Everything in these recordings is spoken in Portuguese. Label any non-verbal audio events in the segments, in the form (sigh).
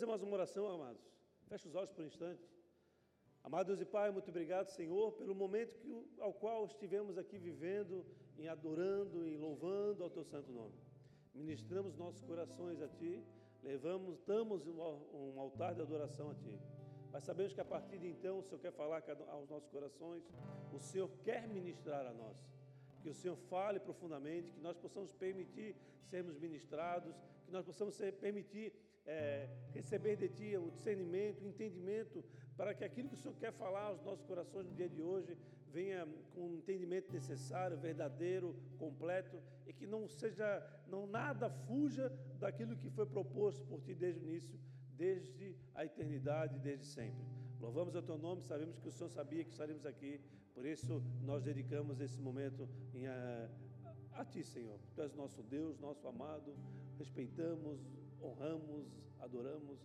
fazer mais uma oração, amados. Feche os olhos por um instante. Amado Deus e Pai, muito obrigado, Senhor, pelo momento que, ao qual estivemos aqui vivendo, em adorando e louvando ao Teu santo nome. Ministramos nossos corações a Ti, levamos, damos um altar de adoração a Ti. Mas sabemos que a partir de então o Senhor quer falar aos nossos corações, o Senhor quer ministrar a nós. Que o Senhor fale profundamente, que nós possamos permitir sermos ministrados, que nós possamos ser, permitir é, receber de Ti o discernimento, o entendimento, para que aquilo que o Senhor quer falar aos nossos corações no dia de hoje venha com o entendimento necessário, verdadeiro, completo, e que não seja, não nada fuja daquilo que foi proposto por Ti desde o início, desde a eternidade, desde sempre. Louvamos o Teu nome, sabemos que o Senhor sabia que estaremos aqui, por isso nós dedicamos esse momento em, a, a Ti, Senhor. Tu és nosso Deus, nosso amado, respeitamos, honramos, adoramos,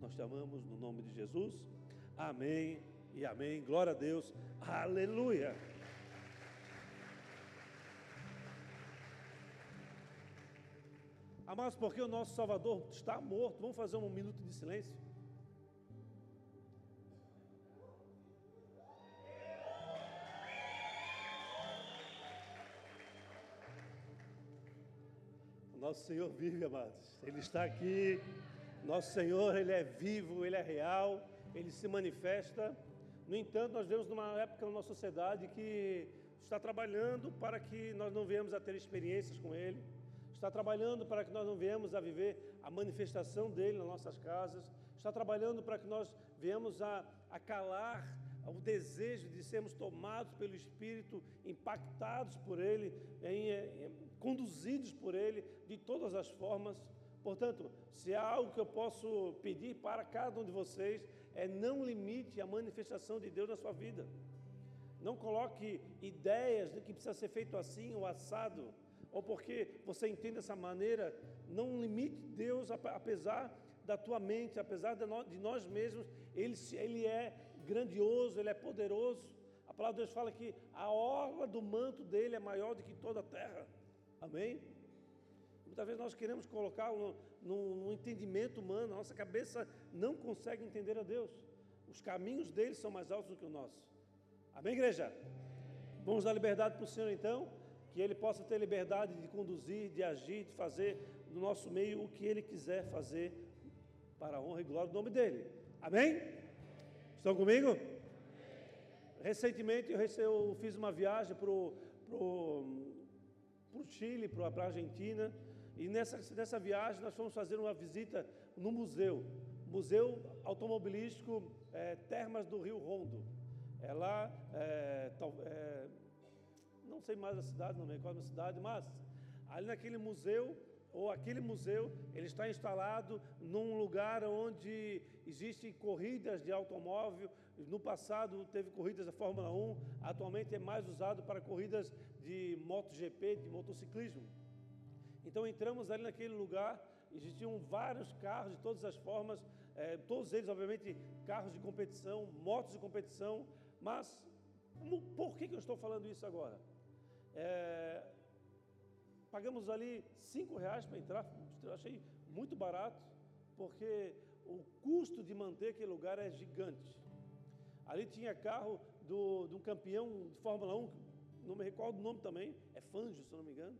nós te amamos no nome de Jesus. Amém e amém. Glória a Deus. Aleluia. Amados, porque o nosso Salvador está morto, vamos fazer um minuto de silêncio. Nosso Senhor vive, amados. Ele está aqui. Nosso Senhor, Ele é vivo, Ele é real, Ele se manifesta. No entanto, nós vemos numa época na nossa sociedade que está trabalhando para que nós não venhamos a ter experiências com Ele, está trabalhando para que nós não venhamos a viver a manifestação dEle nas nossas casas, está trabalhando para que nós venhamos a, a calar o desejo de sermos tomados pelo Espírito, impactados por Ele, em, em, conduzidos por Ele de todas as formas. Portanto, se há algo que eu posso pedir para cada um de vocês, é não limite a manifestação de Deus na sua vida. Não coloque ideias de que precisa ser feito assim ou assado, ou porque você entende dessa maneira. Não limite Deus, apesar da tua mente, apesar de nós mesmos, Ele, ele é grandioso, Ele é poderoso. A palavra de Deus fala que a orla do manto dele é maior do que toda a terra. Amém? Muitas vezes nós queremos colocar no, no, no, entendimento humano, a nossa cabeça não consegue entender a Deus. Os caminhos dele são mais altos do que o nosso. Amém, igreja? Vamos dar liberdade para o Senhor então, que Ele possa ter liberdade de conduzir, de agir, de fazer no nosso meio o que Ele quiser fazer para a honra e glória do nome dEle. Amém? Estão comigo? Recentemente eu, fiz uma viagem para o para o Chile, para a Argentina. E nessa, nessa viagem nós fomos fazer uma visita no museu, Museu Automobilístico é, Termas do Rio Rondo. É lá, é, é, não sei mais a cidade, não me recordo a cidade, mas ali naquele museu, ou aquele museu, ele está instalado num lugar onde existem corridas de automóvel. No passado teve corridas da Fórmula 1, atualmente é mais usado para corridas de MotoGP, de motociclismo. Então entramos ali naquele lugar, existiam vários carros de todas as formas, é, todos eles, obviamente, carros de competição, motos de competição, mas por que, que eu estou falando isso agora? É, pagamos ali cinco reais para entrar, achei muito barato, porque o custo de manter aquele lugar é gigante. Ali tinha carro do, um campeão de Fórmula 1, não me recordo o nome também, é Fangio, se não me engano.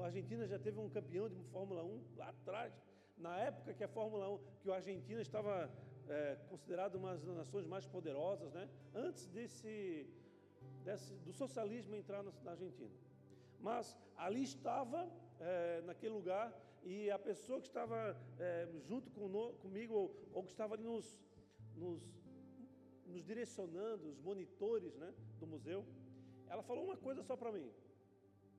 A Argentina já teve um campeão de Fórmula 1 lá atrás, na época que a Fórmula 1, que a Argentina estava é, considerada uma das nações mais poderosas, né? antes desse, desse, do socialismo entrar na, na Argentina. Mas ali estava, é, naquele lugar, e a pessoa que estava é, junto com, comigo, ou, ou, que estava ali nos, nos, nos direcionando, os monitores né, do museu, ela falou uma coisa só para mim,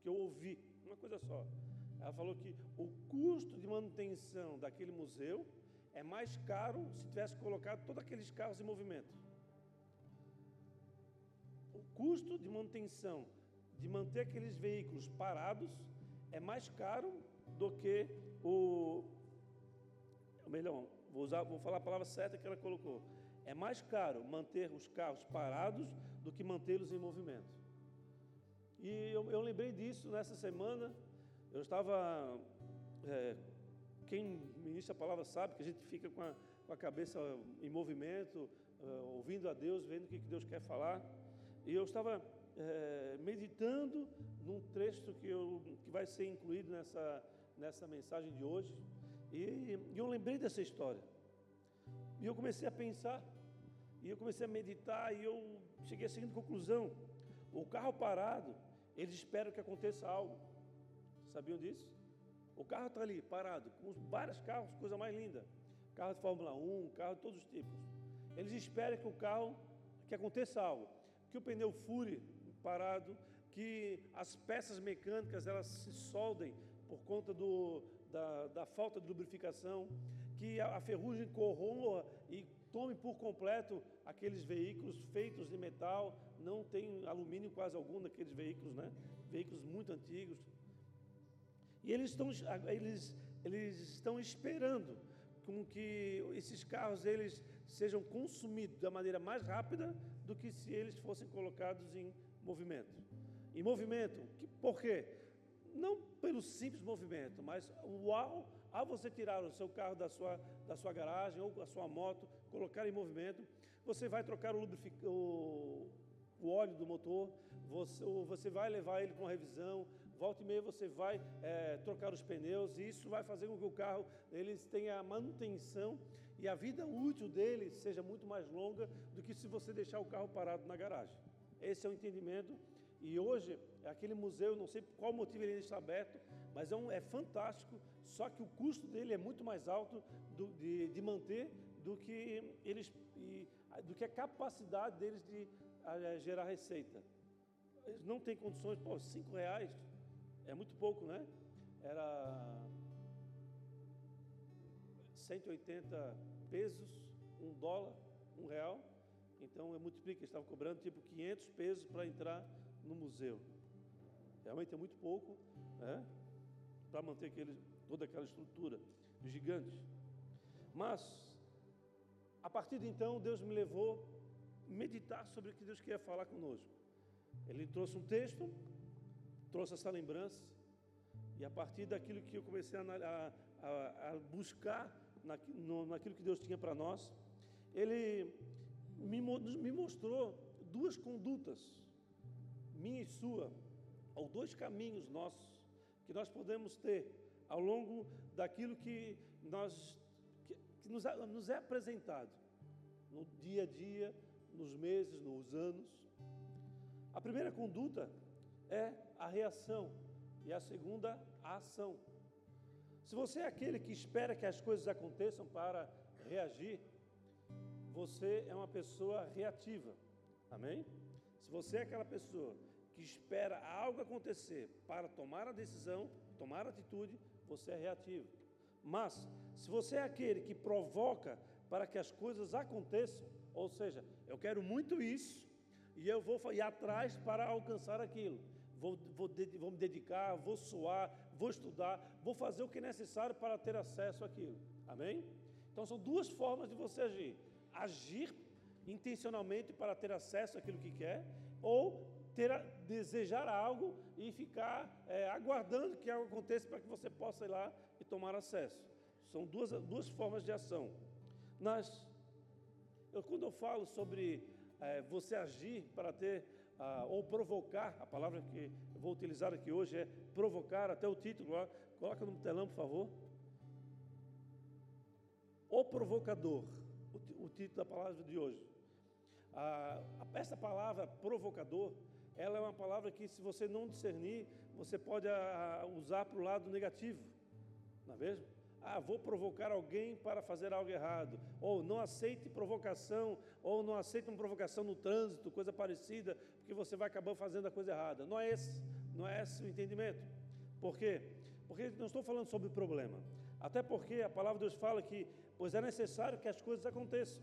que eu ouvi, uma coisa só. Ela falou que o custo de manutenção daquele museu é mais caro se tivesse colocado todos aqueles carros em movimento. O custo de manutenção de manter aqueles veículos parados é mais caro do que o. Melhor, vou, usar, vou falar a palavra certa que ela colocou. É mais caro manter os carros parados do que mantê-los em movimento. E eu, eu lembrei disso nessa semana. Eu estava. É, quem ministra a palavra sabe que a gente fica com a, com a cabeça em movimento, uh, ouvindo a Deus, vendo o que Deus quer falar. E eu estava é, meditando num trecho que, eu, que vai ser incluído nessa, nessa mensagem de hoje. E, e eu lembrei dessa história. E eu comecei a pensar, e eu comecei a meditar, e eu cheguei à seguinte conclusão: o carro parado, eles esperam que aconteça algo. Sabiam disso? O carro está ali, parado, com vários carros, coisa mais linda. Carro de Fórmula 1, carro de todos os tipos. Eles esperam que o carro, que aconteça algo. Que o pneu fure parado, que as peças mecânicas elas se soldem por conta do, da, da falta de lubrificação, que a, a ferrugem corroa e tome por completo aqueles veículos feitos de metal, não tem alumínio quase algum naqueles veículos, né? Veículos muito antigos. E eles estão, eles, eles estão esperando com que esses carros eles sejam consumidos da maneira mais rápida do que se eles fossem colocados em movimento. Em movimento, que, por quê? Não pelo simples movimento, mas ao, ao você tirar o seu carro da sua, da sua garagem ou a sua moto, colocar em movimento, você vai trocar o, o, o óleo do motor, você, você vai levar ele para uma revisão, volta e meia você vai é, trocar os pneus e isso vai fazer com que o carro ele tenha manutenção e a vida útil dele seja muito mais longa do que se você deixar o carro parado na garagem. Esse é o entendimento. E hoje, aquele museu, não sei por qual motivo ele está aberto, mas é, um, é fantástico, só que o custo dele é muito mais alto do, de, de, manter do que, eles, do que a capacidade deles de a, gerar receita. Eles não têm condições, pô, cinco reais é muito pouco, né? Era 180 pesos, um dólar, um real. Então, eu multiplico, eles estavam cobrando tipo 500 pesos para entrar no museu. Realmente é muito pouco, né? Para manter aquele, toda aquela estrutura gigante. Mas, a partir de então, Deus me levou a meditar sobre o que Deus queria falar conosco. Ele trouxe um texto, trouxe essa lembrança, e a partir daquilo que eu comecei a, a, a buscar na, no, naquilo que Deus tinha para nós, ele me, me mostrou duas condutas, minha e sua, ou dois caminhos nossos, que nós podemos ter ao longo daquilo que, nós, que, que nos, nos é apresentado no dia a dia, nos meses, nos anos. A primeira conduta é a reação e a segunda, a ação. Se você é aquele que espera que as coisas aconteçam para reagir, você é uma pessoa reativa. Amém? Se você é aquela pessoa que espera algo acontecer para tomar a decisão, tomar a atitude, você é reativo. Mas, se você é aquele que provoca para que as coisas aconteçam, ou seja, eu quero muito isso e eu vou ir atrás para alcançar aquilo, vou, vou, vou me dedicar, vou suar, vou estudar, vou fazer o que é necessário para ter acesso àquilo. Amém? Então, são duas formas de você agir agir intencionalmente para ter acesso àquilo que quer, ou ter, desejar algo e ficar é, aguardando que algo aconteça para que você possa ir lá e tomar acesso. São duas, duas formas de ação. Nas, eu, quando eu falo sobre é, você agir para ter, ah, ou provocar, a palavra que eu vou utilizar aqui hoje é provocar, até o título lá, coloca no telão, por favor. O provocador o título da palavra de hoje. Essa palavra provocador, ela é uma palavra que, se você não discernir, você pode usar para o lado negativo, não é mesmo? Ah, vou provocar alguém para fazer algo errado, ou não aceite provocação, ou não aceite uma provocação no trânsito, coisa parecida, porque você vai acabar fazendo a coisa errada. Não é esse, não é esse o entendimento. Por quê? Porque não estou falando sobre problema. Até porque a palavra de Deus fala que pois é necessário que as coisas aconteçam.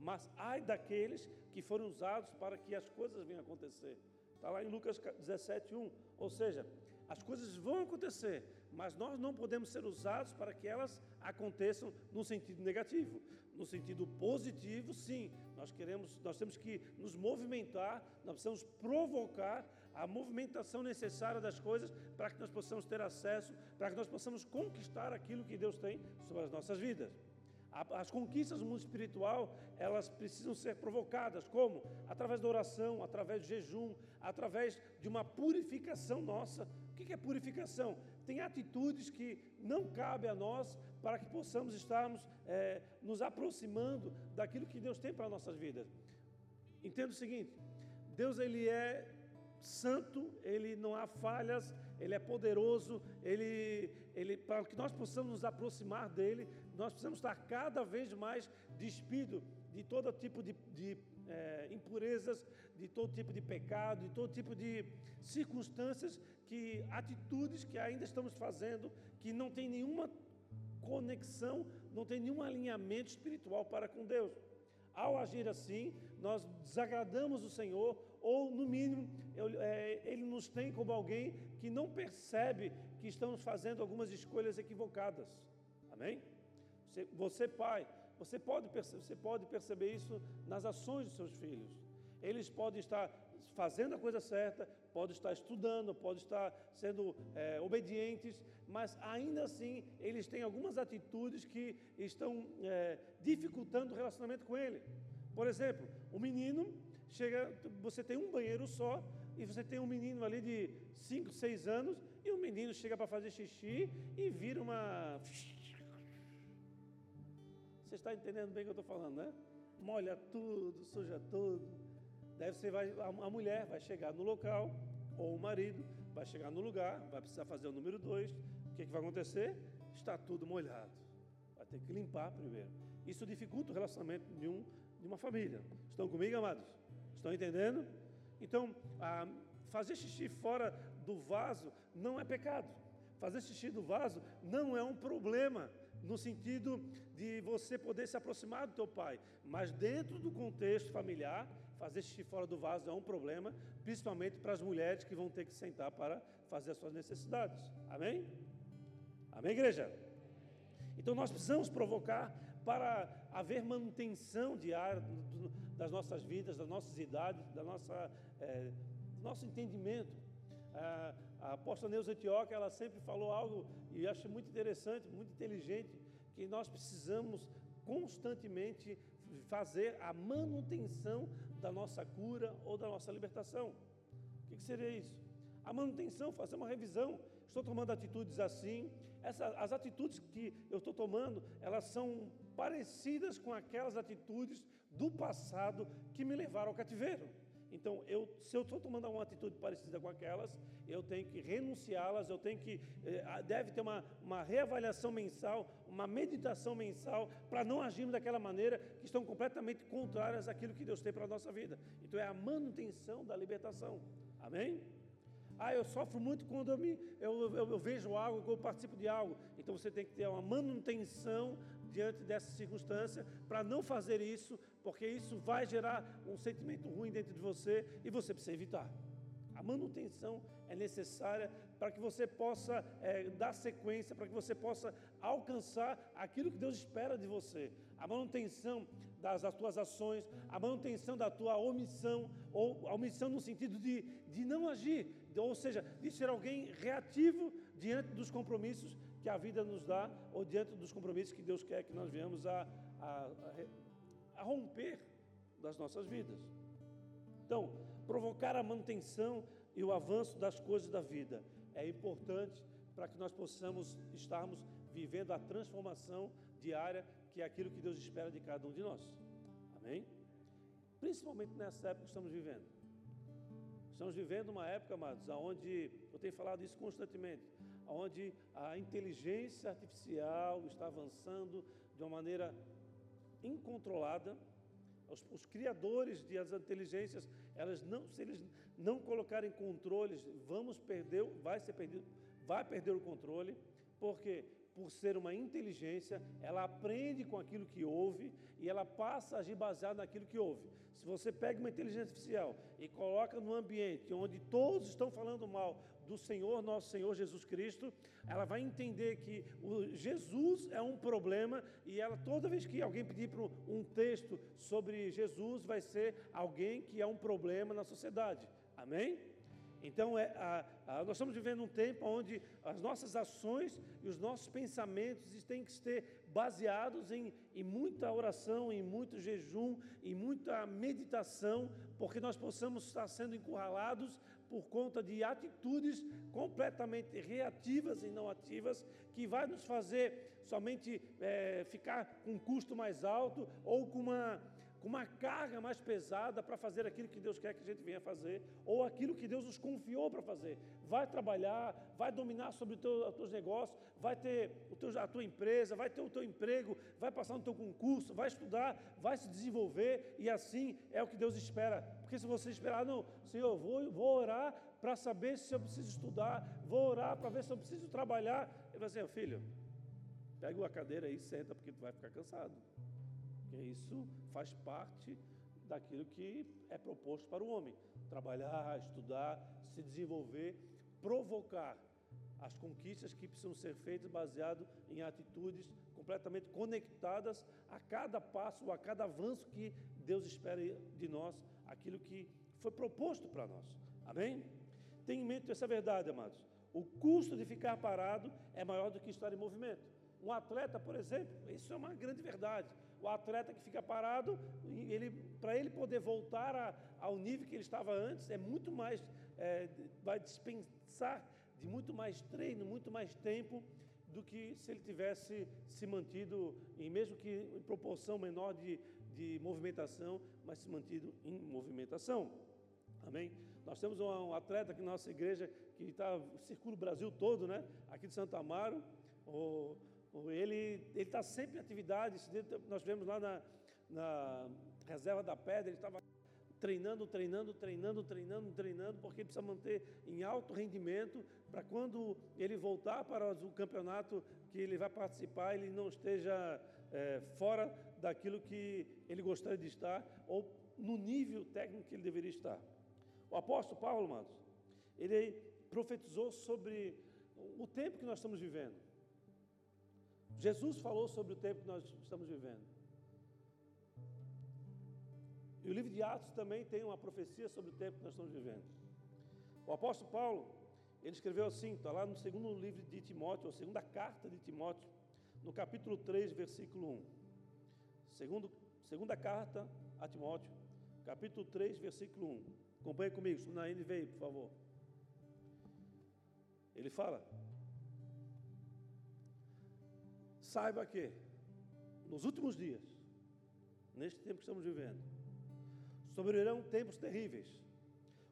Mas ai daqueles que foram usados para que as coisas venham acontecer. Está lá em Lucas 17, 1. Ou seja, as coisas vão acontecer, mas nós não podemos ser usados para que elas aconteçam no sentido negativo. No sentido positivo, sim, nós queremos, nós temos que nos movimentar, nós precisamos provocar a movimentação necessária das coisas para que nós possamos ter acesso, para que nós possamos conquistar aquilo que Deus tem sobre as nossas vidas. As conquistas do mundo espiritual, elas precisam ser provocadas. Como? Através da oração, através do jejum, através de uma purificação nossa. O que é purificação? Tem atitudes que não cabe a nós para que possamos estarmos é, nos aproximando daquilo que Deus tem para as nossas vidas. Entenda o seguinte: Deus ele é santo, ele não há falhas, ele é poderoso, ele, ele para que nós possamos nos aproximar dele, nós precisamos estar cada vez mais despido de todo tipo de, de é, impurezas, de todo tipo de pecado, de todo tipo de circunstâncias, que atitudes que ainda estamos fazendo, que não tem nenhuma conexão, não tem nenhum alinhamento espiritual para com Deus. Ao agir assim, nós desagradamos o Senhor, ou no mínimo, é, Ele nos tem como alguém que não percebe que estamos fazendo algumas escolhas equivocadas. Amém? Você, você pai, você pode, você pode perceber isso nas ações dos seus filhos. Eles podem estar fazendo a coisa certa, podem estar estudando, podem estar sendo é, obedientes, mas ainda assim eles têm algumas atitudes que estão é, dificultando o relacionamento com ele. Por exemplo, o menino chega, você tem um banheiro só e você tem um menino ali de 5, 6 anos e o menino chega para fazer xixi e vira uma você está entendendo bem o que eu estou falando, né? Molha tudo, suja tudo. Daí você vai, a, a mulher vai chegar no local, ou o marido vai chegar no lugar, vai precisar fazer o número dois. O que, que vai acontecer? Está tudo molhado. Vai ter que limpar primeiro. Isso dificulta o relacionamento de, um, de uma família. Estão comigo, amados? Estão entendendo? Então, fazer xixi fora do vaso não é pecado. Fazer xixi do vaso não é um problema no sentido de você poder se aproximar do teu pai, mas dentro do contexto familiar, fazer xixi fora do vaso é um problema, principalmente para as mulheres que vão ter que sentar para fazer as suas necessidades. Amém? Amém, igreja? Então nós precisamos provocar para haver manutenção diária das nossas vidas, das nossas idades, da nossa, é, do nosso entendimento. A, a apóstola Neuza Etioca, ela sempre falou algo, e acho muito interessante, muito inteligente, que nós precisamos constantemente fazer a manutenção da nossa cura ou da nossa libertação. O que, que seria isso? A manutenção, fazer uma revisão. Estou tomando atitudes assim. Essa, as atitudes que eu estou tomando, elas são parecidas com aquelas atitudes do passado que me levaram ao cativeiro. Então, eu, se eu estou tomando uma atitude parecida com aquelas, eu tenho que renunciá-las, eu tenho que. Eh, deve ter uma, uma reavaliação mensal, uma meditação mensal, para não agirmos daquela maneira que estão completamente contrárias àquilo que Deus tem para a nossa vida. Então, é a manutenção da libertação. Amém? Ah, eu sofro muito quando eu, me, eu, eu, eu vejo algo, quando eu participo de algo. Então, você tem que ter uma manutenção diante dessa circunstância, para não fazer isso, porque isso vai gerar um sentimento ruim dentro de você e você precisa evitar. A manutenção é necessária para que você possa é, dar sequência, para que você possa alcançar aquilo que Deus espera de você. A manutenção das, das tuas ações, a manutenção da tua omissão, ou a omissão no sentido de, de não agir, ou seja, de ser alguém reativo diante dos compromissos que a vida nos dá ou diante dos compromissos que Deus quer que nós venhamos a, a, a romper das nossas vidas. Então, provocar a manutenção e o avanço das coisas da vida é importante para que nós possamos estarmos vivendo a transformação diária que é aquilo que Deus espera de cada um de nós. Amém? Principalmente nessa época que estamos vivendo. Estamos vivendo uma época, amados, onde eu tenho falado isso constantemente onde a inteligência artificial está avançando de uma maneira incontrolada. Os, os criadores das inteligências, elas não, se eles não colocarem controles, vamos perder, vai ser perdido, vai perder o controle, porque por ser uma inteligência, ela aprende com aquilo que ouve e ela passa a agir baseado naquilo que ouve. Se você pega uma inteligência artificial e coloca num ambiente onde todos estão falando mal do Senhor, nosso Senhor Jesus Cristo, ela vai entender que o Jesus é um problema e ela toda vez que alguém pedir para um texto sobre Jesus vai ser alguém que é um problema na sociedade. Amém? Então, é, a, a, nós estamos vivendo um tempo onde as nossas ações e os nossos pensamentos têm que ser baseados em, em muita oração, em muito jejum, em muita meditação, porque nós possamos estar sendo encurralados por conta de atitudes completamente reativas e não ativas, que vai nos fazer somente é, ficar com um custo mais alto ou com uma com uma carga mais pesada para fazer aquilo que Deus quer que a gente venha fazer, ou aquilo que Deus nos confiou para fazer. Vai trabalhar, vai dominar sobre os teus negócios, vai ter teu, a tua empresa, vai ter o teu emprego, vai passar no teu concurso, vai estudar, vai se desenvolver, e assim é o que Deus espera. Porque se você esperar, não, Senhor, vou, vou orar para saber se eu preciso estudar, vou orar para ver se eu preciso trabalhar. Ele vai dizer, filho, pega uma cadeira aí e senta, porque tu vai ficar cansado. Porque isso faz parte daquilo que é proposto para o homem: trabalhar, estudar, se desenvolver, provocar as conquistas que precisam ser feitas baseado em atitudes completamente conectadas a cada passo a cada avanço que Deus espera de nós, aquilo que foi proposto para nós. Amém? Tenha em mente essa verdade, amados. O custo de ficar parado é maior do que estar em movimento. Um atleta, por exemplo, isso é uma grande verdade o atleta que fica parado, ele, para ele poder voltar a, ao nível que ele estava antes, é muito mais, é, vai dispensar de muito mais treino, muito mais tempo do que se ele tivesse se mantido, em, mesmo que em proporção menor de, de movimentação, mas se mantido em movimentação. Amém? Nós temos um, atleta aqui na nossa igreja que está, circula o Brasil todo, né? Aqui de Santa Amaro, o, ele está sempre em atividade. Nós vemos lá na, na reserva da pedra, ele estava treinando, treinando, treinando, treinando, treinando, porque precisa manter em alto rendimento para quando ele voltar para o campeonato que ele vai participar, ele não esteja é, fora daquilo que ele gostaria de estar ou no nível técnico que ele deveria estar. O apóstolo Paulo, amados, ele profetizou sobre o tempo que nós estamos vivendo. Jesus falou sobre o tempo que nós estamos vivendo. E o livro de Atos também tem uma profecia sobre o tempo que nós estamos vivendo. O apóstolo Paulo, ele escreveu assim, está lá no segundo livro de Timóteo, ou segunda carta de Timóteo, no capítulo 3, versículo 1. Segundo, segunda carta a Timóteo, capítulo 3, versículo 1. Acompanhe comigo, na NVI, por favor. Ele fala: Saiba que, nos últimos dias, neste tempo que estamos vivendo, sobrevirão tempos terríveis.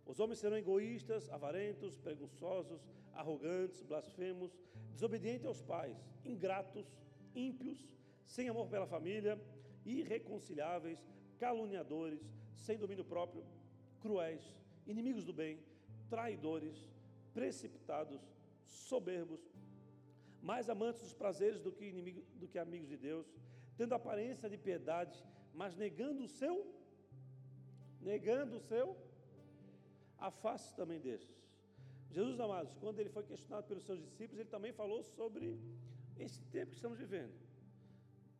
Os homens serão egoístas, avarentos, preguiçosos, arrogantes, blasfemos, desobedientes aos pais, ingratos, ímpios, sem amor pela família, irreconciliáveis, caluniadores, sem domínio próprio, cruéis, inimigos do bem, traidores, precipitados, soberbos, mais amantes dos prazeres do que, inimigo, do que amigos de Deus, tendo aparência de piedade, mas negando o seu, negando o seu, afaste também desses. Jesus, amados, quando ele foi questionado pelos seus discípulos, ele também falou sobre esse tempo que estamos vivendo.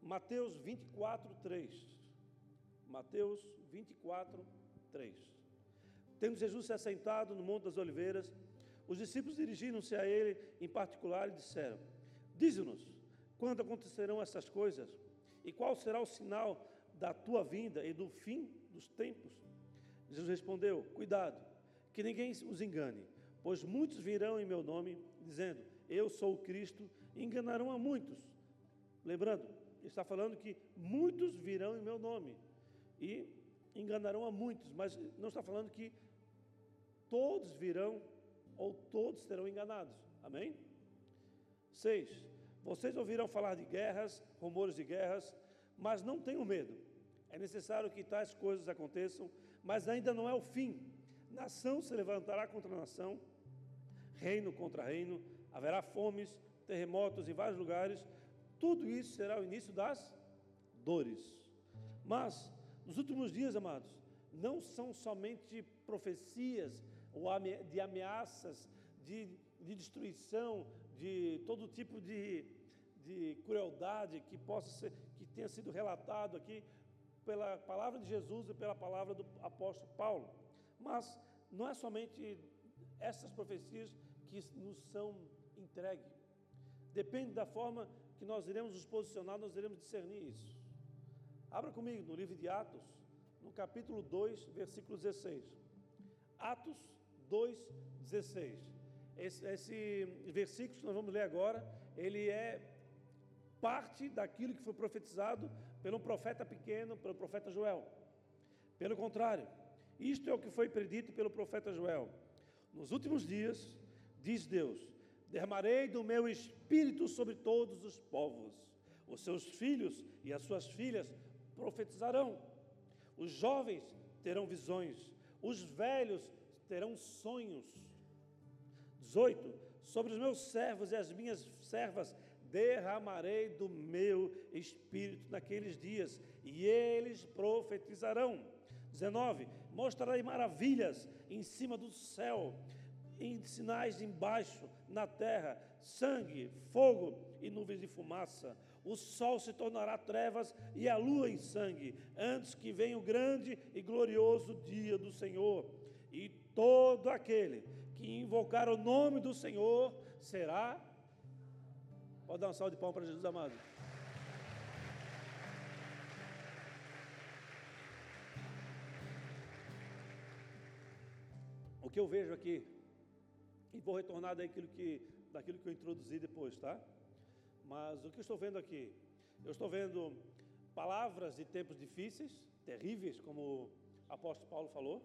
Mateus 24, 3. Mateus 24, 3. Tendo Jesus se assentado no Monte das Oliveiras, os discípulos dirigiram-se a ele em particular e disseram: Dize-nos, quando acontecerão essas coisas? E qual será o sinal da tua vinda e do fim dos tempos? Jesus respondeu: Cuidado, que ninguém os engane, pois muitos virão em meu nome, dizendo: Eu sou o Cristo, e enganarão a muitos. Lembrando, está falando que muitos virão em meu nome e enganarão a muitos, mas não está falando que todos virão ou todos serão enganados. Amém? 6. Vocês ouvirão falar de guerras, rumores de guerras, mas não tenham medo. É necessário que tais coisas aconteçam, mas ainda não é o fim. Nação se levantará contra nação, reino contra reino, haverá fomes, terremotos em vários lugares. Tudo isso será o início das dores. Mas, nos últimos dias, amados, não são somente profecias ou de ameaças, de, de destruição, de todo tipo de, de crueldade que possa ser, que tenha sido relatado aqui pela palavra de Jesus e pela palavra do apóstolo Paulo. Mas não é somente essas profecias que nos são entregues. Depende da forma que nós iremos nos posicionar, nós iremos discernir isso. Abra comigo no livro de Atos, no capítulo 2, versículo 16. Atos 2, 16. Esse, esse versículo que nós vamos ler agora, ele é parte daquilo que foi profetizado pelo profeta pequeno, pelo profeta Joel. Pelo contrário, isto é o que foi predito pelo profeta Joel. Nos últimos dias, diz Deus: derramarei do meu espírito sobre todos os povos. Os seus filhos e as suas filhas profetizarão. Os jovens terão visões. Os velhos terão sonhos. 18. Sobre os meus servos e as minhas servas derramarei do meu espírito naqueles dias, e eles profetizarão. 19: Mostrarei maravilhas em cima do céu, em sinais embaixo na terra, sangue, fogo e nuvens de fumaça. O sol se tornará trevas e a lua em sangue, antes que venha o grande e glorioso dia do Senhor. E todo aquele que invocar o nome do Senhor será Pode dar um salve de palmas para Jesus amado. O que eu vejo aqui, e vou retornar daquilo que, daquilo que eu introduzi depois, tá? Mas o que eu estou vendo aqui? Eu estou vendo palavras de tempos difíceis, terríveis, como o apóstolo Paulo falou,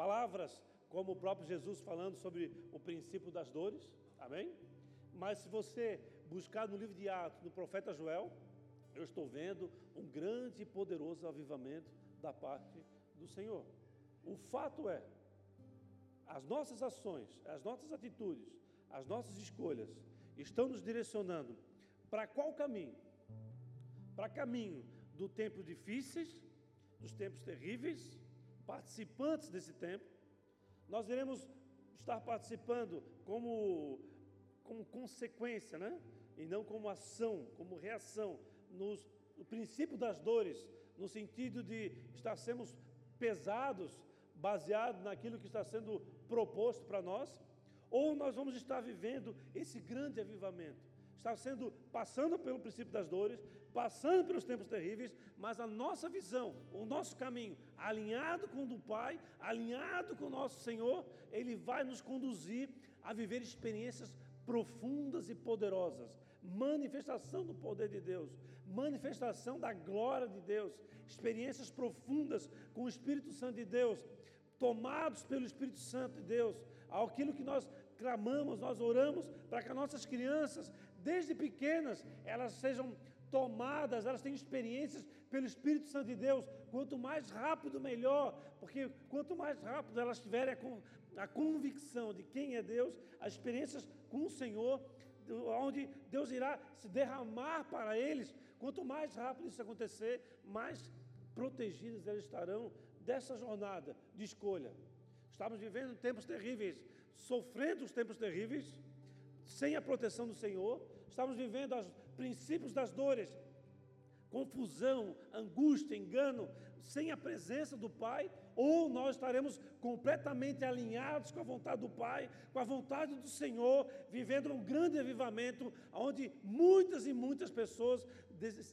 palavras como o próprio Jesus falando sobre o princípio das dores, amém? Mas se você buscar no livro de Atos, no profeta Joel, eu estou vendo um grande e poderoso avivamento da parte do Senhor. O fato é, as nossas ações, as nossas atitudes, as nossas escolhas estão nos direcionando para qual caminho? Para caminho do tempo difíceis, dos tempos terríveis, participantes desse tempo. Nós iremos estar participando como, como consequência, né? e não como ação, como reação, nos, no princípio das dores, no sentido de estar sendo pesados, baseado naquilo que está sendo proposto para nós, ou nós vamos estar vivendo esse grande avivamento, está sendo passando pelo princípio das dores, passando pelos tempos terríveis, mas a nossa visão, o nosso caminho, alinhado com o do Pai, alinhado com o nosso Senhor, ele vai nos conduzir a viver experiências profundas e poderosas, manifestação do poder de Deus, manifestação da glória de Deus, experiências profundas com o Espírito Santo de Deus, tomados pelo Espírito Santo de Deus, aquilo que nós clamamos, nós oramos para que as nossas crianças, desde pequenas, elas sejam tomadas, elas têm experiências pelo Espírito Santo de Deus. Quanto mais rápido, melhor, porque quanto mais rápido elas tiverem a, convicção de quem é Deus, as experiências com o Senhor, onde Deus irá se derramar para eles. Quanto mais rápido isso acontecer, mais protegidos eles estarão dessa jornada de escolha. Estamos vivendo tempos terríveis, sofrendo os tempos terríveis, sem a proteção do Senhor. Estamos vivendo os princípios das dores, confusão, angústia, engano, sem a presença do Pai, ou nós estaremos completamente alinhados com a vontade do Pai, com a vontade do Senhor, vivendo um grande avivamento, onde muitas e muitas pessoas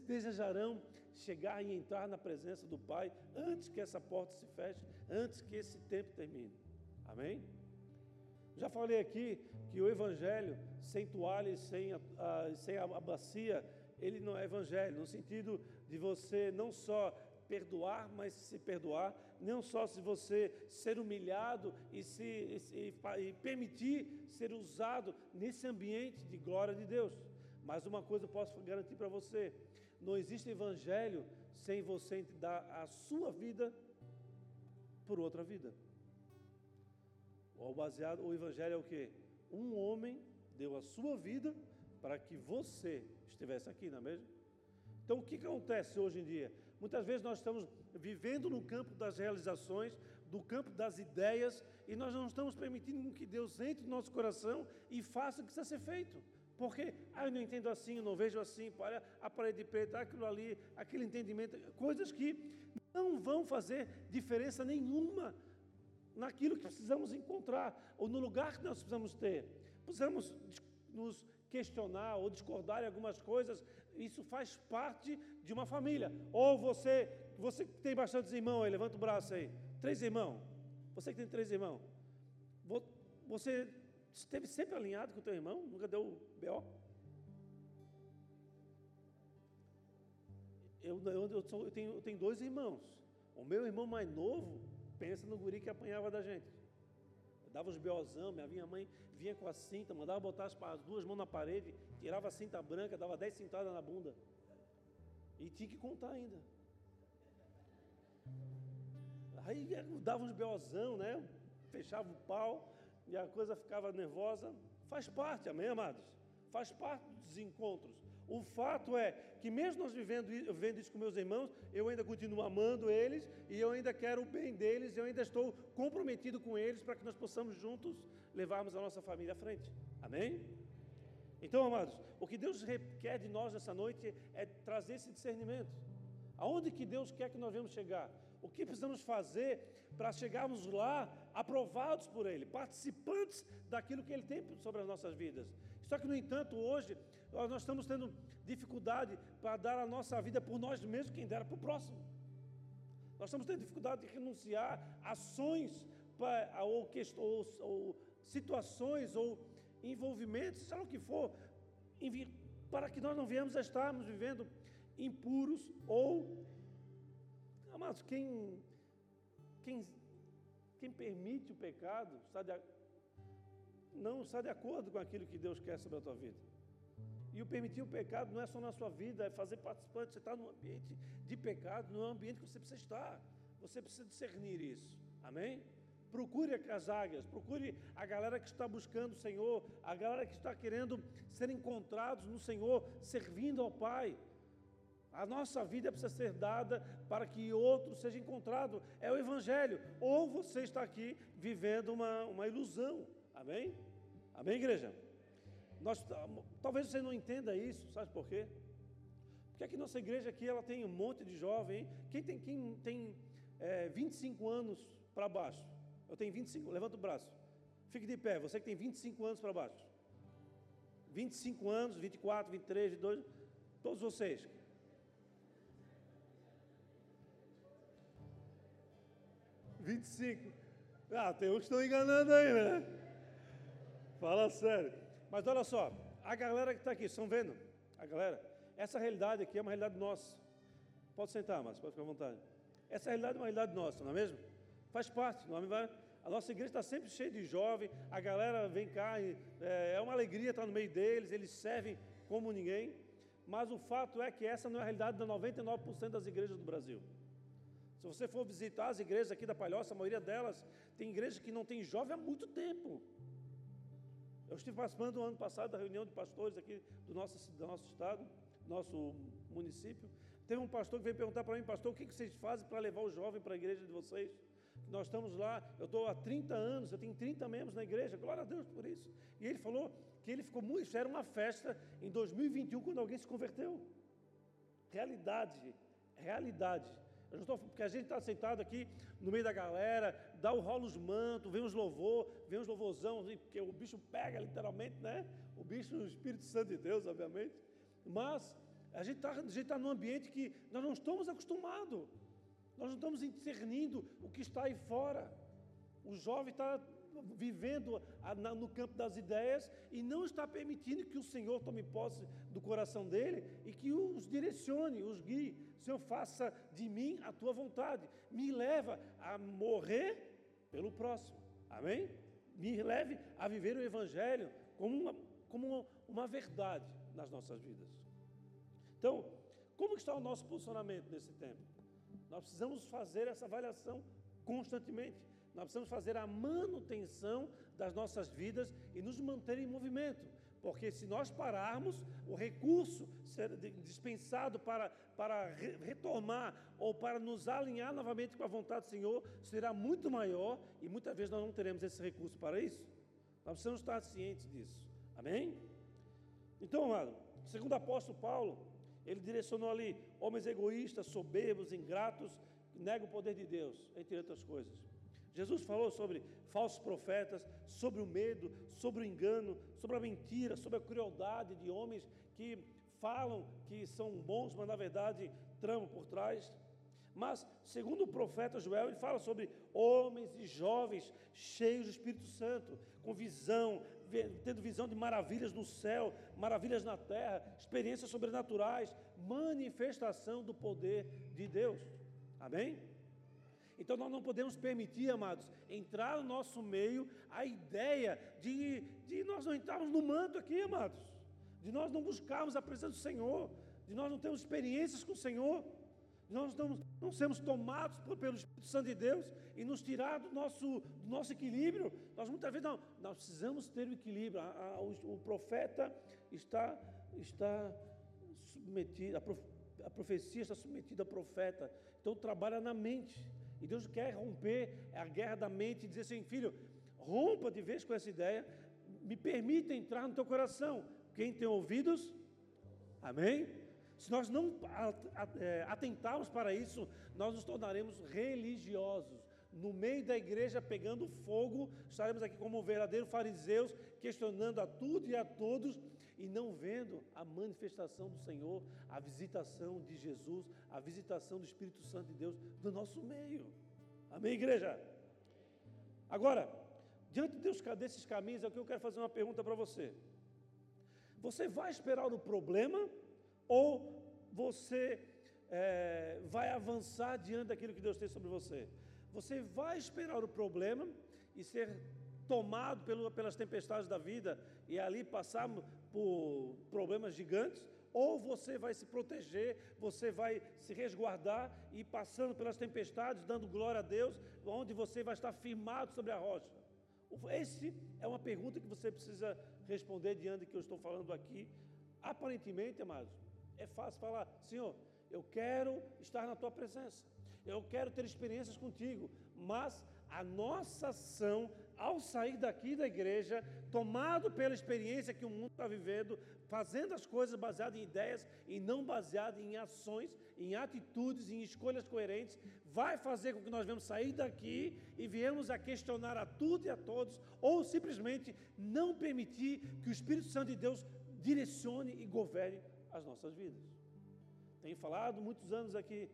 desejarão chegar e entrar na presença do Pai antes que essa porta se feche, antes que esse tempo termine. Amém? Já falei aqui que o Evangelho sem toalha e sem a, a, sem a bacia, ele não é Evangelho, no sentido de você não só perdoar, mas se perdoar, não só se você ser humilhado e, se, e, e permitir ser usado nesse ambiente de glória de Deus. Mas uma coisa eu posso garantir para você: não existe evangelho sem você dar a sua vida por outra vida. O baseado, o evangelho é o que? Um homem deu a sua vida para que você estivesse aqui, não é mesmo? Então o que acontece hoje em dia? Muitas vezes nós estamos vivendo no campo das realizações, do campo das ideias, e nós não estamos permitindo que Deus entre no nosso coração e faça o que precisa ser feito. Porque, ah, eu não entendo assim, eu não vejo assim, para a parede preta, aquilo ali, aquele entendimento, coisas que não vão fazer diferença nenhuma naquilo que precisamos encontrar, ou no lugar que nós precisamos ter. Precisamos nos questionar ou discordar em algumas coisas, isso faz parte de uma família. Ou você, você que tem bastantes irmãos aí, levanta o braço aí. Três irmãos. Você que tem três irmãos. Você esteve sempre alinhado com o teu irmão? Nunca deu B.O.? Eu, eu, eu, sou, eu, tenho, eu tenho dois irmãos. O meu irmão mais novo, pensa no guri que apanhava da gente. Eu dava os beozão, minha mãe vinha com a cinta, mandava botar as, as duas mãos na parede, tirava a cinta branca, dava dez cintadas na bunda. E tinha que contar ainda. Aí dava uns beozão, né? Fechava o pau e a coisa ficava nervosa. Faz parte, amém, amados? Faz parte dos encontros. O fato é que, mesmo nós vivendo, isso com meus irmãos, eu ainda continuo amando eles e eu ainda quero o bem deles, eu ainda estou comprometido com eles para que nós possamos juntos levarmos a nossa família à frente. Amém? Então, amados, o que Deus requer de nós nessa noite é trazer esse discernimento. Aonde que Deus quer que nós venhamos chegar? O que precisamos fazer para chegarmos lá aprovados por Ele, participantes daquilo que Ele tem sobre as nossas vidas? Só que, no entanto, hoje nós estamos tendo dificuldade para dar a nossa vida por nós mesmos, quem dera para o próximo. Nós estamos tendo dificuldade de renunciar ações para, ou, ou, ou situações ou envolvimentos, seja o que for, para que nós não venhamos a estarmos vivendo impuros ou. Amados, quem, quem, quem permite o pecado está de, não está de acordo com aquilo que Deus quer sobre a tua vida. E o permitir o pecado não é só na sua vida, é fazer participante. Você está num ambiente de pecado, não é um ambiente que você precisa estar. Você precisa discernir isso. Amém? Procure as águias, procure a galera que está buscando o Senhor, a galera que está querendo ser encontrados no Senhor, servindo ao Pai. A nossa vida precisa ser dada para que outro seja encontrado. É o Evangelho. Ou você está aqui vivendo uma, uma ilusão. Amém? Amém, igreja? Nós, talvez você não entenda isso, sabe por quê? Porque aqui nossa igreja aqui ela tem um monte de jovem. Quem tem, quem tem é, 25 anos para baixo? Eu tenho 25, levanta o braço. Fique de pé, você que tem 25 anos para baixo. 25 anos, 24, 23, 22, todos vocês. Vinte e cinco. Ah, tem uns que estão enganando aí, né? Fala sério. Mas olha só, a galera que está aqui, estão vendo? A galera, essa realidade aqui é uma realidade nossa. Pode sentar, mas pode ficar à vontade. Essa realidade é uma realidade nossa, não é mesmo? Faz parte, não é? A nossa igreja está sempre cheia de jovens, a galera vem cá, e, é, é uma alegria estar no meio deles, eles servem como ninguém. Mas o fato é que essa não é a realidade da 99% das igrejas do Brasil. Se você for visitar as igrejas aqui da Palhoça, a maioria delas tem igrejas que não tem jovem há muito tempo. Eu estive participando no ano passado da reunião de pastores aqui do nosso, do nosso estado, nosso município. Teve um pastor que veio perguntar para mim, pastor, o que vocês fazem para levar o jovem para a igreja de vocês? Nós estamos lá, eu estou há 30 anos, eu tenho 30 membros na igreja, glória a Deus por isso. E ele falou que ele ficou muito, isso era uma festa em 2021 quando alguém se converteu. Realidade, realidade. Eu tô, porque a gente está sentado aqui no meio da galera, dá o rolo os mantos, vem os louvor, vem os louvorzão, porque o bicho pega literalmente, né? O bicho, o Espírito Santo de Deus, obviamente. Mas a gente está tá num ambiente que nós não estamos acostumados. Nós não estamos discernindo o que está aí fora. O jovem está vivendo no campo das ideias e não está permitindo que o Senhor tome posse do coração dele e que os direcione, os guie. Senhor, faça de mim a tua vontade. Me leva a morrer pelo próximo. Amém? Me leve a viver o Evangelho como uma, como uma, uma verdade nas nossas vidas. Então, como está o nosso posicionamento nesse tempo? Nós precisamos fazer essa avaliação constantemente. Nós precisamos fazer a manutenção das nossas vidas e nos manter em movimento. Porque se nós pararmos, o recurso dispensado para, para retomar ou para nos alinhar novamente com a vontade do Senhor será muito maior e muitas vezes nós não teremos esse recurso para isso. Nós precisamos estar cientes disso. Amém? Então, amado, segundo o apóstolo Paulo, ele direcionou ali homens egoístas, soberbos, ingratos, negam o poder de Deus, entre outras coisas. Jesus falou sobre falsos profetas, sobre o medo, sobre o engano, sobre a mentira, sobre a crueldade de homens que falam que são bons, mas na verdade tramam por trás. Mas, segundo o profeta Joel, ele fala sobre homens e jovens cheios do Espírito Santo, com visão, tendo visão de maravilhas no céu, maravilhas na terra, experiências sobrenaturais, manifestação do poder de Deus. Amém? Então nós não podemos permitir, amados, entrar no nosso meio a ideia de, de nós não entrarmos no manto aqui, amados, de nós não buscarmos a presença do Senhor, de nós não termos experiências com o Senhor, de nós não, não sermos tomados por, pelo Espírito Santo de Deus e nos tirar do nosso, do nosso equilíbrio. Nós muitas vezes não, nós precisamos ter o equilíbrio. A, a, o, o, profeta está, está submetido, a, prof, a profecia está submetida ao profeta. Então trabalha na mente. E Deus quer romper a guerra da mente e dizer assim, filho, rompa de vez com essa ideia, me permita entrar no teu coração. Quem tem ouvidos, amém? Se nós não é, atentarmos para isso, nós nos tornaremos religiosos. No meio da igreja, pegando fogo, estaremos aqui como verdadeiros fariseus, questionando a tudo e a todos, e não vendo a manifestação do Senhor, a visitação de Jesus, a visitação do Espírito Santo de Deus no nosso meio. Amém, igreja? Agora, diante desses caminhos, é o que eu quero fazer uma pergunta para você. Você vai esperar o problema ou você é, vai avançar diante daquilo que Deus tem sobre você? Você vai esperar o problema e ser tomado pelo, pelas tempestades da vida e ali passar por problemas gigantes, ou você vai se proteger, você vai se resguardar e passando pelas tempestades, dando glória a Deus, onde você vai estar firmado sobre a rocha. Esse é uma pergunta que você precisa responder diante do que eu estou falando aqui. Aparentemente, amados, é fácil falar, Senhor, eu quero estar na tua presença, eu quero ter experiências contigo, mas a nossa ação ao sair daqui da igreja, tomado pela experiência que o mundo está vivendo, fazendo as coisas baseadas em ideias e não baseadas em ações, em atitudes, em escolhas coerentes, vai fazer com que nós venhamos sair daqui e viemos a questionar a tudo e a todos, ou simplesmente não permitir que o Espírito Santo de Deus direcione e governe as nossas vidas. Tenho falado muitos anos aqui,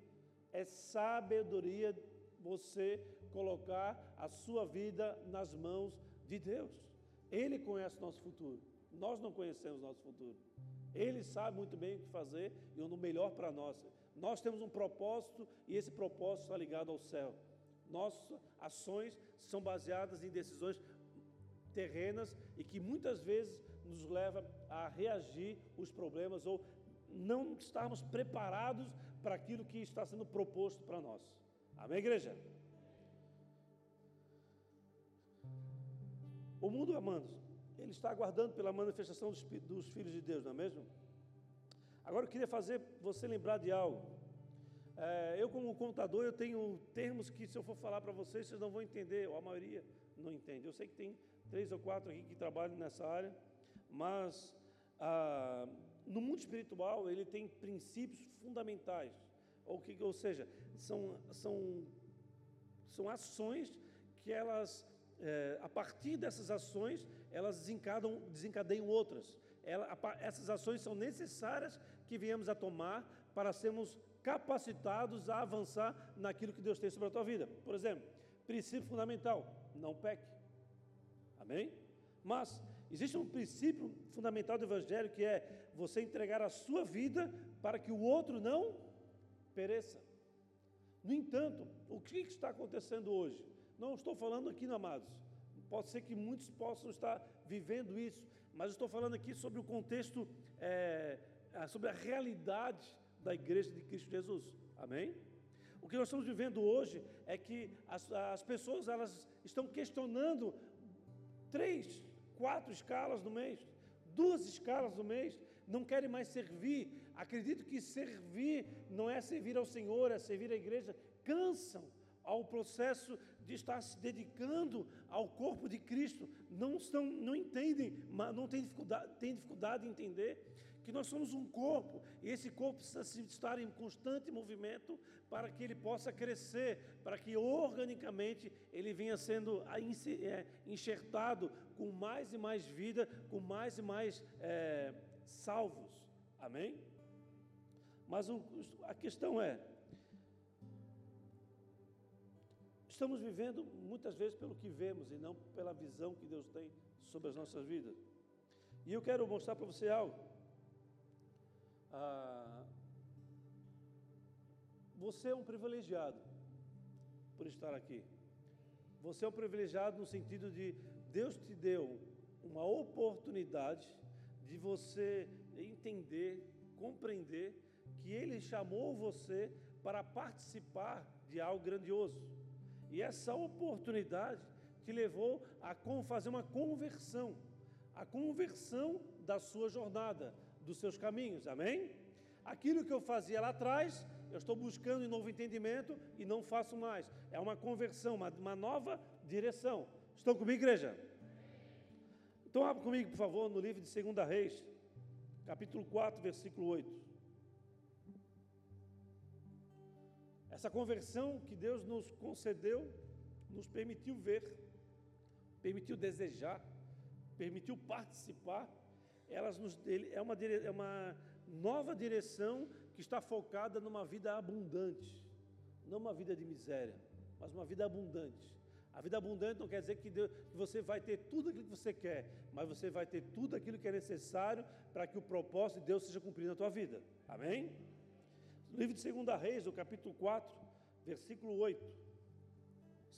é sabedoria você colocar a sua vida nas mãos de Deus. Ele conhece o nosso futuro. Nós não conhecemos o nosso futuro. Ele sabe muito bem o que fazer e o melhor para nós. Nós temos um propósito e esse propósito está ligado ao céu. Nossas ações são baseadas em decisões terrenas e que muitas vezes nos leva a reagir os problemas ou não estarmos preparados para aquilo que está sendo proposto para nós. Amém, igreja? O mundo, amados, ele está aguardando pela manifestação dos, dos filhos de Deus, não é mesmo? Agora eu queria fazer você lembrar de algo. É, eu, como contador, eu tenho termos que, se eu for falar para vocês, vocês não vão entender, ou a maioria não entende. Eu sei que tem três ou quatro aqui que trabalham nessa área, mas ah, no mundo espiritual ele tem princípios fundamentais, ou, que, ou seja, são, são, são ações que elas é, a partir dessas ações, elas desencadam, desencadeiam outras. Ela, a, essas ações são necessárias que viemos a tomar para sermos capacitados a avançar naquilo que Deus tem sobre a tua vida. Por exemplo, princípio fundamental: não peque. Amém? Mas existe um princípio fundamental do Evangelho que é você entregar a sua vida para que o outro não pereça. No entanto, o que está acontecendo hoje? Não estou falando aqui, amados. Pode ser que muitos possam estar vivendo isso, mas estou falando aqui sobre o contexto, é, sobre a realidade da igreja de Cristo Jesus. Amém? O que nós estamos vivendo hoje é que as, as pessoas elas estão questionando três, quatro escalas no mês, duas escalas no mês, não querem mais servir. Acredito que servir não é servir ao Senhor, é servir à igreja. Cansam ao processo de estar se dedicando ao corpo de Cristo, não, estão, não entendem, não têm dificuldade, têm dificuldade em entender que nós somos um corpo e esse corpo precisa estar em constante movimento para que ele possa crescer, para que organicamente ele venha sendo é, enxertado com mais e mais vida, com mais e mais é, salvos. Amém? Mas o, a questão é: estamos vivendo muitas vezes pelo que vemos e não pela visão que Deus tem sobre as nossas vidas. E eu quero mostrar para você algo. Ah, você é um privilegiado por estar aqui. Você é um privilegiado no sentido de Deus te deu uma oportunidade de você entender, compreender que Ele chamou você para participar de algo grandioso. E essa oportunidade te levou a fazer uma conversão, a conversão da sua jornada, dos seus caminhos, amém? Aquilo que eu fazia lá atrás, eu estou buscando um novo entendimento e não faço mais. É uma conversão, uma, uma nova direção. Estão comigo, igreja? Então, abra comigo, por favor, no livro de 2 Reis, capítulo 4, versículo 8. Essa conversão que Deus nos concedeu, nos permitiu ver, permitiu desejar, permitiu participar elas nos, é, uma, é uma nova direção que está focada numa vida abundante, não uma vida de miséria, mas uma vida abundante. A vida abundante não quer dizer que, Deus, que você vai ter tudo aquilo que você quer, mas você vai ter tudo aquilo que é necessário para que o propósito de Deus seja cumprido na tua vida. Amém? Livro de 2 Reis, o capítulo 4, versículo 8.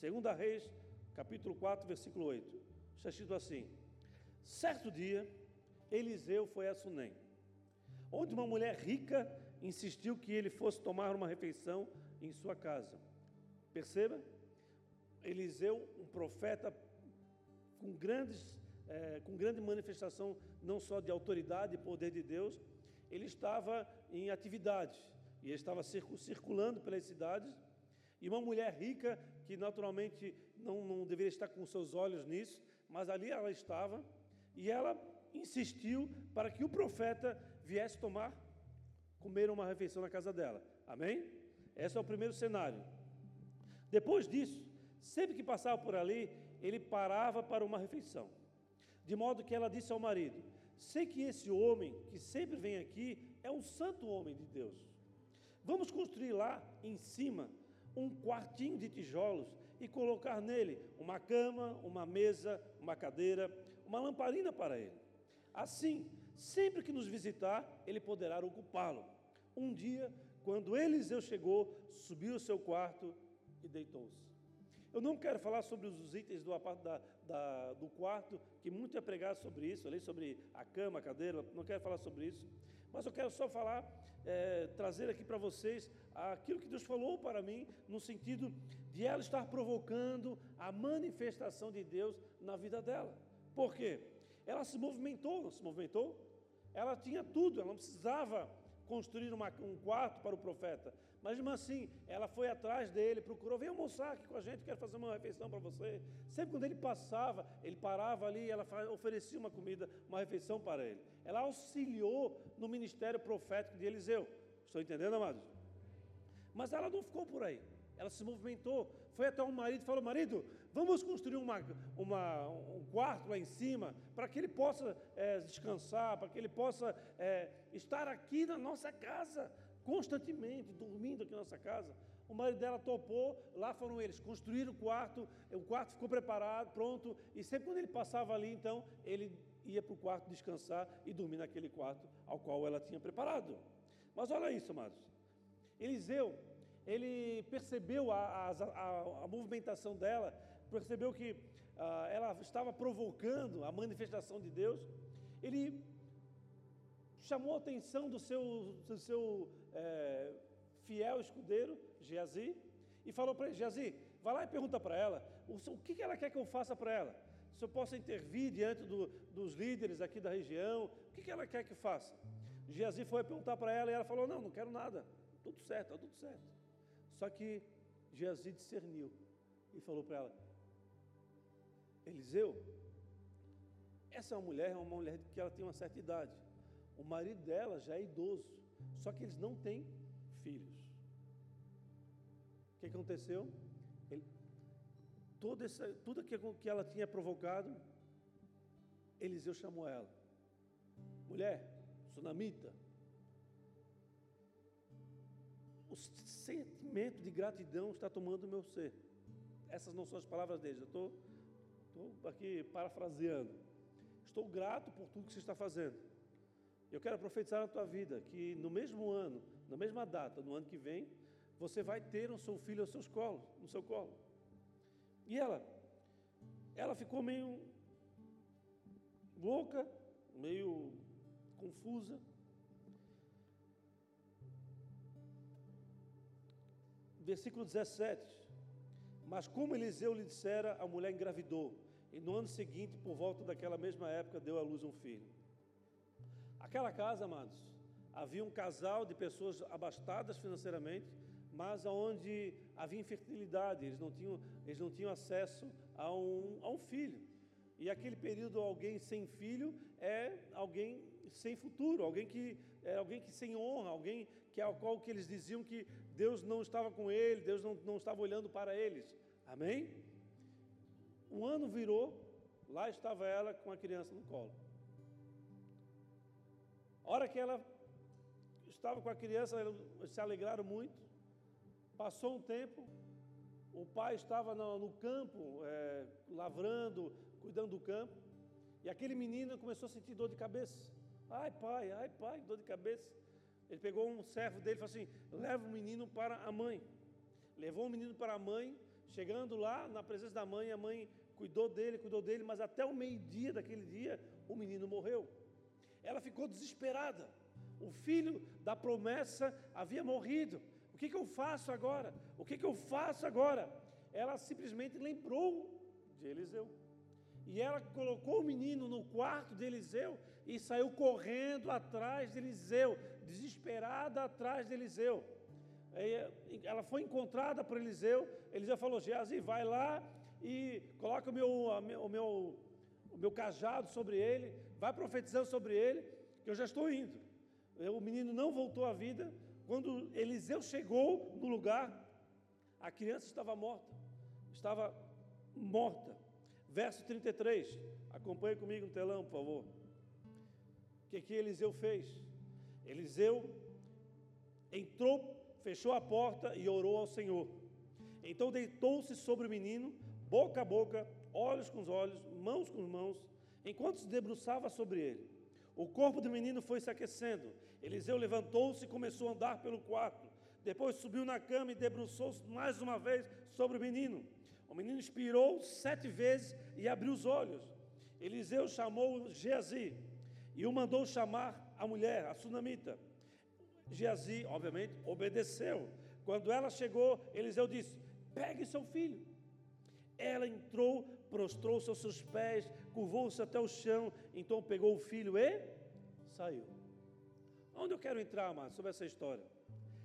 2 Reis, capítulo 4, versículo 8. Está escrito assim: Certo dia, Eliseu foi a Sunem, onde uma mulher rica insistiu que ele fosse tomar uma refeição em sua casa. Perceba? Eliseu, um profeta com grandes, é, com grande manifestação não só de autoridade e poder de Deus, ele estava em atividade e ele estava circulando pelas cidades. E uma mulher rica, que naturalmente não, não deveria estar com seus olhos nisso, mas ali ela estava, e ela insistiu para que o profeta viesse tomar, comer uma refeição na casa dela. Amém? Esse é o primeiro cenário. Depois disso, sempre que passava por ali, ele parava para uma refeição. De modo que ela disse ao marido: Sei que esse homem que sempre vem aqui é um santo homem de Deus. Vamos construir lá em cima um quartinho de tijolos e colocar nele uma cama, uma mesa, uma cadeira, uma lamparina para ele. Assim, sempre que nos visitar, ele poderá ocupá-lo. Um dia, quando Eliseu chegou, subiu ao seu quarto e deitou-se. Eu não quero falar sobre os itens do, da, da, do quarto, que muito é pregado sobre isso, ali sobre a cama, a cadeira, não quero falar sobre isso, mas eu quero só falar, é, trazer aqui para vocês aquilo que Deus falou para mim, no sentido de ela estar provocando a manifestação de Deus na vida dela. Por quê? Ela se movimentou, não se movimentou? Ela tinha tudo, ela não precisava construir uma, um quarto para o profeta. Mas mesmo assim, ela foi atrás dele, procurou, vem almoçar aqui com a gente, quero fazer uma refeição para você. Sempre quando ele passava, ele parava ali, ela oferecia uma comida, uma refeição para ele. Ela auxiliou no ministério profético de Eliseu. Estou entendendo, amados? Mas ela não ficou por aí. Ela se movimentou, foi até o marido e falou: Marido, vamos construir uma, uma, um quarto lá em cima para que ele possa é, descansar, para que ele possa é, estar aqui na nossa casa constantemente, dormindo aqui na nossa casa. O marido dela topou, lá foram eles, construíram o quarto, o quarto ficou preparado, pronto, e sempre quando ele passava ali, então, ele ia para o quarto descansar e dormir naquele quarto ao qual ela tinha preparado. Mas olha isso, amados. Eliseu ele percebeu a, a, a movimentação dela, percebeu que ah, ela estava provocando a manifestação de Deus, ele chamou a atenção do seu, do seu é, fiel escudeiro, Geazi, e falou para ele, Geazi, vai lá e pergunta para ela, o, o que, ela quer que eu faça para ela? Se eu posso intervir diante do, dos líderes aqui da região, o que, ela quer que faça? Geazi foi perguntar para ela e ela falou, não, não quero nada, tudo certo, está tudo certo. Só que Geazi discerniu e falou para ela: Eliseu, essa mulher, é uma mulher que ela tem uma certa idade. O marido dela já é idoso, só que eles não têm filhos. O que aconteceu? Ele, todo essa, tudo que, que ela tinha provocado, Eliseu chamou ela. Mulher, sunamita, o sentimento de gratidão está tomando o meu ser. Essas não são as palavras dele, eu estou aqui parafraseando. Estou grato por tudo que você está fazendo. Eu quero profetizar na tua vida que no mesmo ano, na mesma data, no ano que vem, você vai ter um seu filho no seu colo. E ela, ela ficou meio louca, meio confusa. Versículo 17. Mas como Eliseu lhe dissera, a mulher engravidou. E no ano seguinte, por volta daquela mesma época, deu à luz um filho. Aquela casa, amados, havia um casal de pessoas abastadas financeiramente, mas onde havia infertilidade, eles não tinham, eles não tinham acesso a um, a um filho. E aquele período, alguém sem filho é alguém sem futuro, alguém que é alguém que sem honra, alguém que é ao qual que eles diziam que Deus não estava com ele, Deus não, não estava olhando para eles. Amém? Um ano virou, lá estava ela com a criança no colo. A hora que ela estava com a criança, eles se alegraram muito. Passou um tempo, o pai estava no, no campo, é, lavrando, cuidando do campo, e aquele menino começou a sentir dor de cabeça. Ai, pai, ai, pai, dor de cabeça. Ele pegou um servo dele e falou assim: leva o menino para a mãe. Levou o menino para a mãe, chegando lá na presença da mãe, a mãe cuidou dele, cuidou dele, mas até o meio-dia daquele dia, o menino morreu. Ela ficou desesperada. O filho da promessa havia morrido. O que, que eu faço agora? O que, que eu faço agora? Ela simplesmente lembrou de Eliseu. E ela colocou o menino no quarto de Eliseu e saiu correndo atrás de Eliseu, desesperada atrás de Eliseu. Ela foi encontrada por Eliseu. Eliseu falou: Geazi, vai lá e coloca o meu, o, meu, o meu cajado sobre ele, vai profetizando sobre ele, que eu já estou indo. O menino não voltou à vida. Quando Eliseu chegou no lugar, a criança estava morta. Estava morta. Verso 33. Acompanhe comigo no telão, por favor. O que, que Eliseu fez? Eliseu entrou, fechou a porta e orou ao Senhor. Então deitou-se sobre o menino, boca a boca, olhos com os olhos, mãos com mãos, enquanto se debruçava sobre ele. O corpo do menino foi se aquecendo. Eliseu levantou-se e começou a andar pelo quarto. Depois subiu na cama e debruçou-se mais uma vez sobre o menino. O menino expirou sete vezes e abriu os olhos. Eliseu chamou Geazi e o mandou chamar a mulher, a sunamita. Geazi, obviamente, obedeceu. Quando ela chegou, Eliseu disse: Pegue seu filho. Ela entrou, prostrou-se aos seus pés, curvou-se até o chão, então pegou o filho e saiu. Onde eu quero entrar, amado, sobre essa história?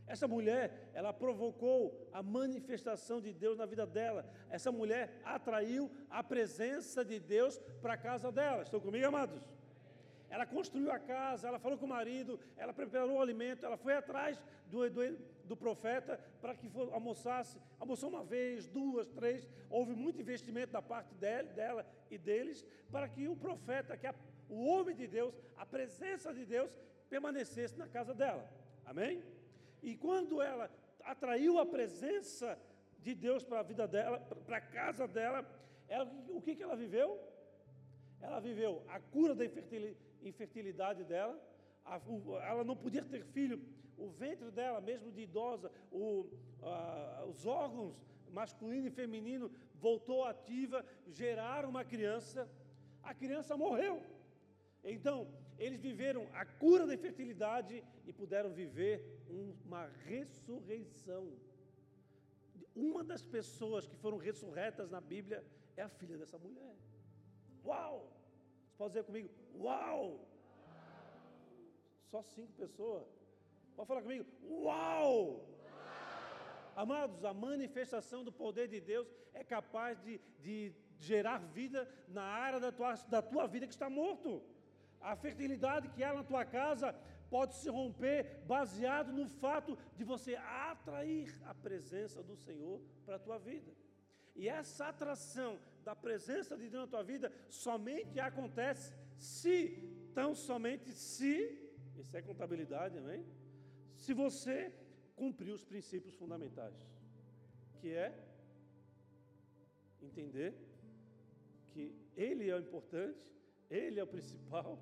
Essa mulher, ela provocou a manifestação de Deus na vida dela. Essa mulher atraiu a presença de Deus para a casa dela. Estão comigo, amados? Ela construiu a casa, ela falou com o marido, ela preparou o alimento, ela foi atrás do, do, do profeta para que almoçasse. Almoçou uma vez, duas, três. Houve muito investimento da parte dela, dela e deles para que o profeta, que o homem de Deus, a presença de Deus, permanecesse na casa dela. Amém? E quando ela atraiu a presença de Deus para a vida dela, para a casa dela, ela, o que, que ela viveu? Ela viveu a cura da infertilidade dela, a, o, ela não podia ter filho, o ventre dela, mesmo de idosa, o, a, os órgãos masculino e feminino voltou ativa, geraram uma criança, a criança morreu. Então, eles viveram a cura da infertilidade e puderam viver uma ressurreição. Uma das pessoas que foram ressurretas na Bíblia é a filha dessa mulher. Uau! Pode dizer comigo, uau! Só cinco pessoas. Pode falar comigo, uau! Amados, a manifestação do poder de Deus é capaz de, de gerar vida na área da tua, da tua vida que está morto. A fertilidade que há na tua casa pode se romper baseado no fato de você atrair a presença do Senhor para a tua vida. E essa atração da presença de Deus na tua vida somente acontece se, tão somente se, isso é contabilidade, amém? Se você cumprir os princípios fundamentais, que é entender que Ele é o importante, Ele é o principal,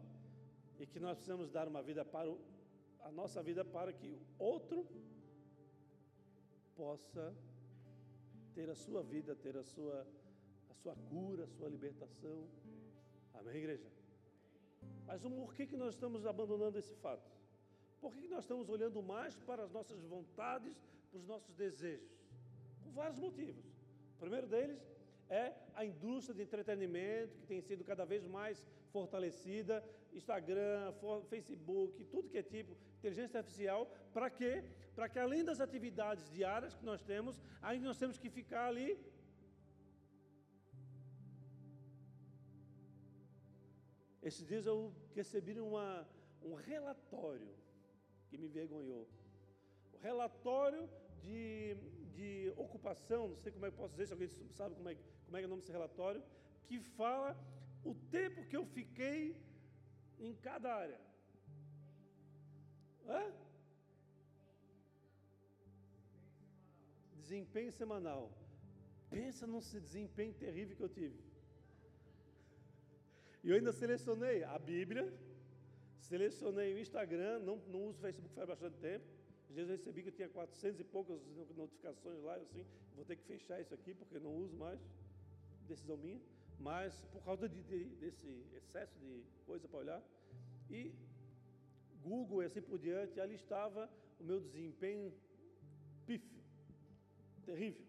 e que nós precisamos dar uma vida para o, a nossa vida para que o outro possa ter a sua vida, ter a sua, a sua cura, a sua libertação. Amém, igreja? Mas por que, que nós estamos abandonando esse fato? Por que, que nós estamos olhando mais para as nossas vontades, para os nossos desejos? Por vários motivos. O primeiro deles é a indústria de entretenimento, que tem sido cada vez mais fortalecida, Instagram, Facebook, tudo que é tipo inteligência artificial, para quê? Para que além das atividades diárias que nós temos, ainda nós temos que ficar ali Esses dias eu recebi uma, um relatório que me vergonhou. O relatório de, de ocupação, não sei como é que posso dizer, se alguém sabe como é, como é, é o nome desse relatório, que fala o tempo que eu fiquei em cada área. Hã? Desempenho semanal. Pensa num desempenho terrível que eu tive. E eu ainda selecionei a Bíblia, selecionei o Instagram, não, não uso o Facebook faz bastante tempo. Às vezes eu recebi que eu tinha 400 e poucas notificações lá, eu assim, vou ter que fechar isso aqui porque não uso mais, decisão minha. Mas por causa de, de, desse excesso de coisa para olhar. E Google e assim por diante, ali estava o meu desempenho pífio, terrível,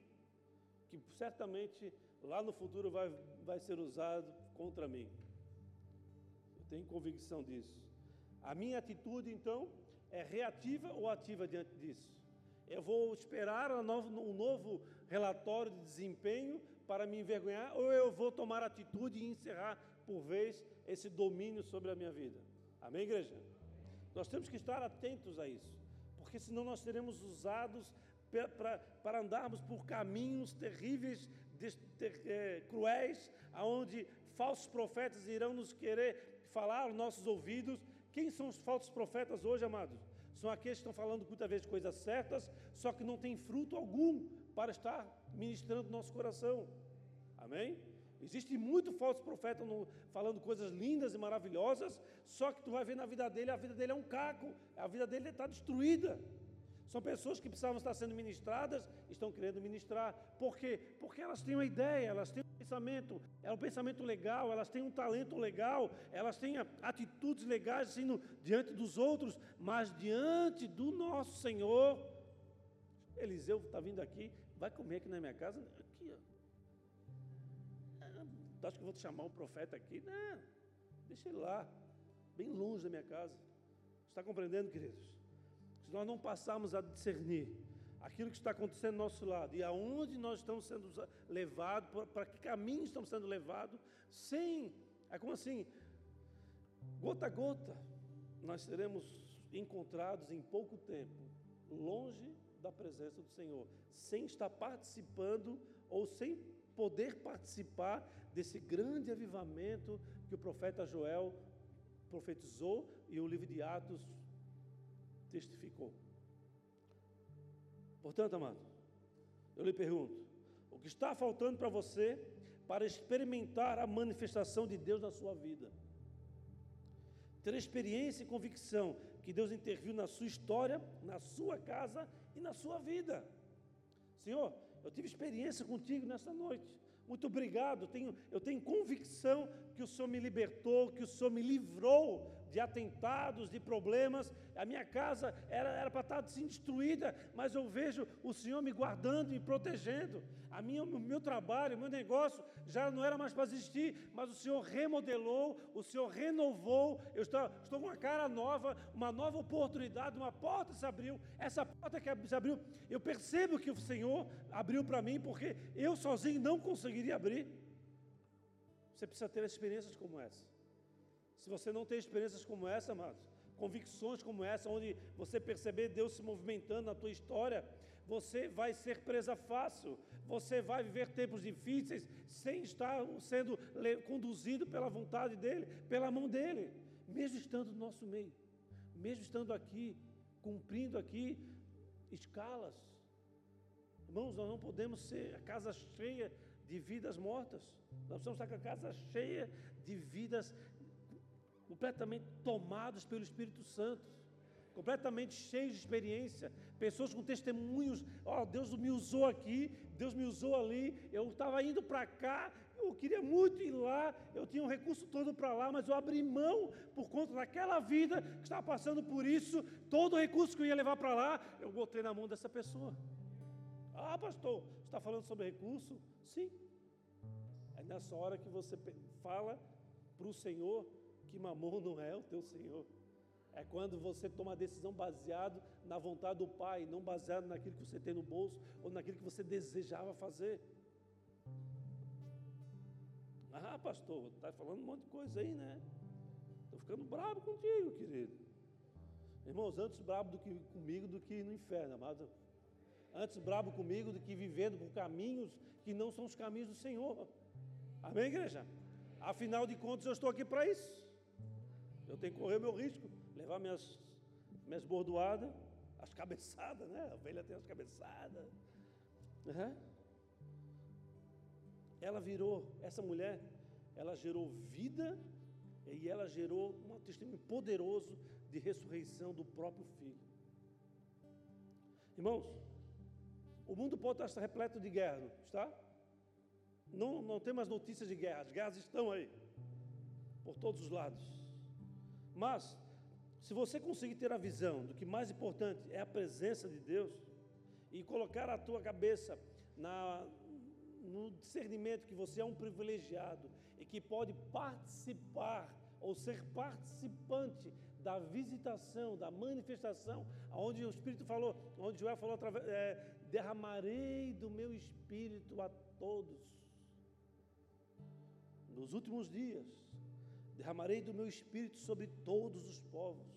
que certamente lá no futuro vai, vai ser usado contra mim tenho convicção disso. A minha atitude, então, é reativa ou ativa diante disso? Eu vou esperar um novo, relatório de desempenho para me envergonhar ou eu vou tomar atitude e encerrar, por vez, esse domínio sobre a minha vida? Amém, igreja? Nós temos que estar atentos a isso, porque senão nós seremos usados para andarmos por caminhos terríveis, de, ter, é, cruéis, aonde falsos profetas irão nos querer falar aos nossos ouvidos. Quem são os falsos profetas hoje, amados? São aqueles que estão falando muitas vezes coisas certas, só que não tem fruto algum para estar ministrando no nosso coração. Amém? Existe muito falso profeta no, falando coisas lindas e maravilhosas, só que tu vai ver na vida dele, a vida dele é um caco, a vida dele está destruída. São pessoas que precisavam estar sendo ministradas, estão querendo ministrar. Por quê? Porque elas têm uma ideia, elas têm pensamento, é um pensamento legal, elas têm um talento legal, elas têm atitudes legais assim, no, diante dos outros, mas diante do nosso Senhor. Eliseu está vindo aqui, vai comer aqui na minha casa, aqui, ó. É, acho que vou te chamar o profeta aqui? Não, deixa ele lá, bem longe da minha casa. Está compreendendo, queridos? Se nós não passarmos a discernir aquilo que está acontecendo do nosso lado e aonde nós estamos sendo levados, para que caminho estamos sendo levados, sem, é como assim, gota a gota, nós seremos encontrados em pouco tempo, longe da presença do Senhor, sem estar participando ou sem poder participar desse grande avivamento que o profeta Joel profetizou e o livro de Atos testificou. Portanto, amado, eu lhe pergunto: o que está faltando para você para experimentar a manifestação de Deus na sua vida? Ter experiência e convicção que Deus interviu na sua história, na sua casa e na sua vida. Senhor, eu tive experiência contigo nessa noite. Muito obrigado. Tenho, eu tenho convicção que o Senhor me libertou, que o Senhor me livrou de atentados, de problemas. A minha casa era, para estar assim, destruída, mas eu vejo o Senhor me guardando, me protegendo. A minha, o meu trabalho, o meu negócio já não era mais para existir, mas o Senhor remodelou, o Senhor renovou. Eu estou, estou com uma cara nova, uma nova oportunidade, uma porta se abriu. Essa porta que se abriu, eu percebo que o Senhor abriu para mim, porque eu sozinho não conseguiria abrir. Você precisa ter experiências como essa. Se você não tem experiências como essa, amados, convicções como essa, onde você perceber Deus se movimentando na tua história, você vai ser presa fácil, você vai viver tempos difíceis sem estar sendo conduzido pela vontade dEle, pela mão dEle, mesmo estando no nosso meio, mesmo estando aqui, cumprindo aqui escalas. Irmãos, nós não podemos ser a casa cheia de vidas mortas, nós precisamos estar com a casa cheia de vidas completamente tomadas pelo Espírito Santo completamente cheios de experiência, pessoas com testemunhos, ó, oh, Deus me usou aqui, Deus me usou ali, eu estava indo para cá, eu queria muito ir lá, eu tinha um recurso todo para lá, mas eu abri mão por conta daquela vida que estava passando por isso, todo o recurso que eu ia levar para lá, eu botei na mão dessa pessoa. Ah, pastor, você está falando sobre recurso? Sim. É nessa hora que você fala para o Senhor que mamon não é o teu Senhor. É quando você toma a decisão baseado na vontade do Pai, não baseado naquilo que você tem no bolso ou naquilo que você desejava fazer. Ah, pastor, está falando um monte de coisa aí, né? Estou ficando bravo contigo, querido. Irmãos, antes bravo do que comigo do que no inferno, amado. Antes bravo comigo do que vivendo por caminhos que não são os caminhos do Senhor. Amém, igreja? Afinal de contas, eu estou aqui para isso. Eu tenho que correr meu risco levar minhas, minhas bordoadas, as cabeçadas, né? A ovelha tem as cabeçadas. Uhum. Ela virou, essa mulher, ela gerou vida e ela gerou um testemunho poderoso de ressurreição do próprio filho. Irmãos, o mundo pode estar repleto de guerra, está? Não, não tem mais notícias de guerra, as guerras estão aí, por todos os lados. Mas se você conseguir ter a visão do que mais importante é a presença de Deus e colocar a tua cabeça na, no discernimento que você é um privilegiado e que pode participar ou ser participante da visitação, da manifestação, onde o Espírito falou, onde Joel falou, é, derramarei do meu Espírito a todos. Nos últimos dias, derramarei do meu espírito sobre todos os povos.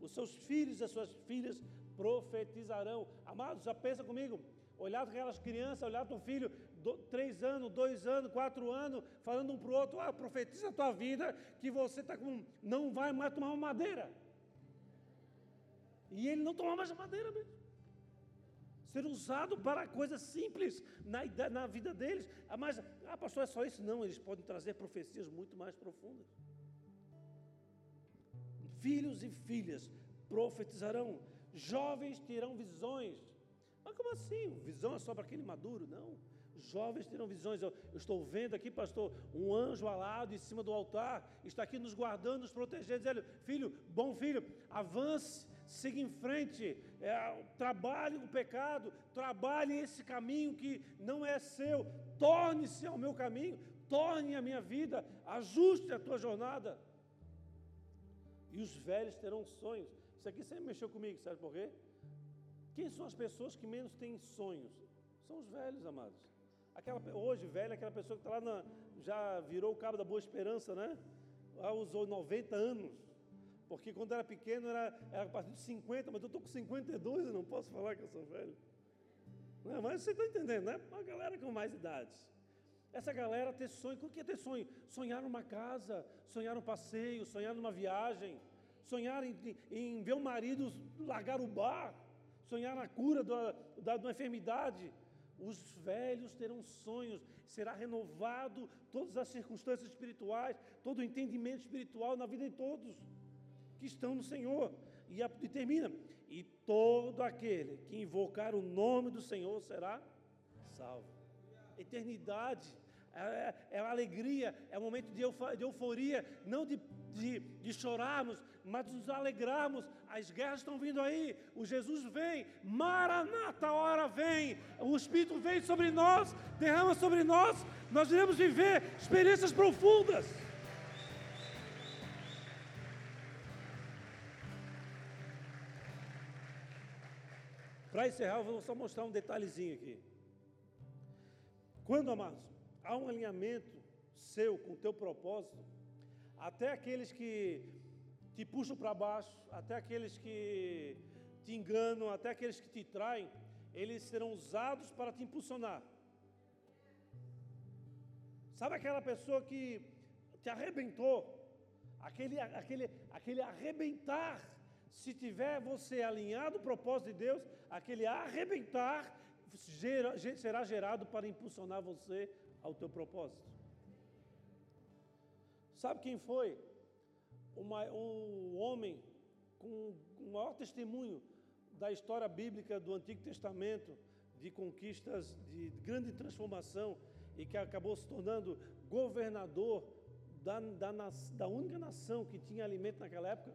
Os seus filhos e as suas filhas profetizarão. Amados, já pensa comigo. Olhar para aquelas crianças, olhar para um filho, do, três anos, dois anos, quatro anos, falando um para o outro, ah, profetiza a tua vida, que você tá com, não vai mais tomar madeira. E ele não tomar mais madeira mesmo. Ser usado para coisas simples na, na vida deles. Ah, mas, ah, pastor, é só isso? Não, eles podem trazer profecias muito mais profundas filhos e filhas profetizarão, jovens terão visões. Mas como assim? Visão é só para aquele maduro? Não. Jovens terão visões. Eu, eu, estou vendo aqui, pastor, um anjo alado em cima do altar, está aqui nos guardando, nos protegendo, dizendo: Filho, bom filho, avance, siga em frente, é, trabalhe o pecado, trabalhe esse caminho que não é seu, torne-se ao meu caminho, torne a minha vida, ajuste a tua jornada e os velhos terão sonhos. Isso aqui sempre mexeu comigo, sabe por quê? Quem são as pessoas que menos têm sonhos? São os velhos, amados. Aquela, hoje, velho, é aquela pessoa que está lá, na, já virou o cabo da boa esperança, né? Lá usou 90 anos. Porque quando era pequeno era, era a partir de 50, mas eu estou com 52 e não posso falar que eu sou velho. Não, mas você está entendendo, né? Uma galera com mais idades. Essa galera ter sonho, o que é ter sonho? Sonhar numa casa, sonhar um passeio, sonhar numa viagem, sonhar em, em ver o marido largar o bar, sonhar na cura da, da, uma enfermidade. Os velhos terão sonhos, será renovado todas as circunstâncias espirituais, todo o entendimento espiritual na vida de todos que estão no Senhor. E, a, e termina: e todo aquele que invocar o nome do Senhor será salvo. Eternidade é, é uma alegria, é um momento de, euforia, não de, de, de chorarmos, mas de nos alegrarmos. As guerras estão vindo aí, o Jesus vem, Maranata, a hora vem, o Espírito vem sobre nós, derrama sobre nós, nós iremos viver experiências profundas. Para encerrar, eu vou só mostrar um detalhezinho aqui. Quando, amados, há um alinhamento seu com o teu propósito, até aqueles que te puxam para baixo, até aqueles que te enganam, até aqueles que te traem, eles serão usados para te impulsionar. Sabe aquela pessoa que te arrebentou? Aquele, aquele, aquele arrebentar, se tiver você alinhado ao propósito de Deus, aquele arrebentar gera, será gerado para impulsionar você ao teu propósito. Sabe quem foi? Um homem com o maior testemunho da história bíblica do Antigo Testamento, de conquistas, de grande transformação, e que acabou se tornando governador da, da, da única nação que tinha alimento naquela época?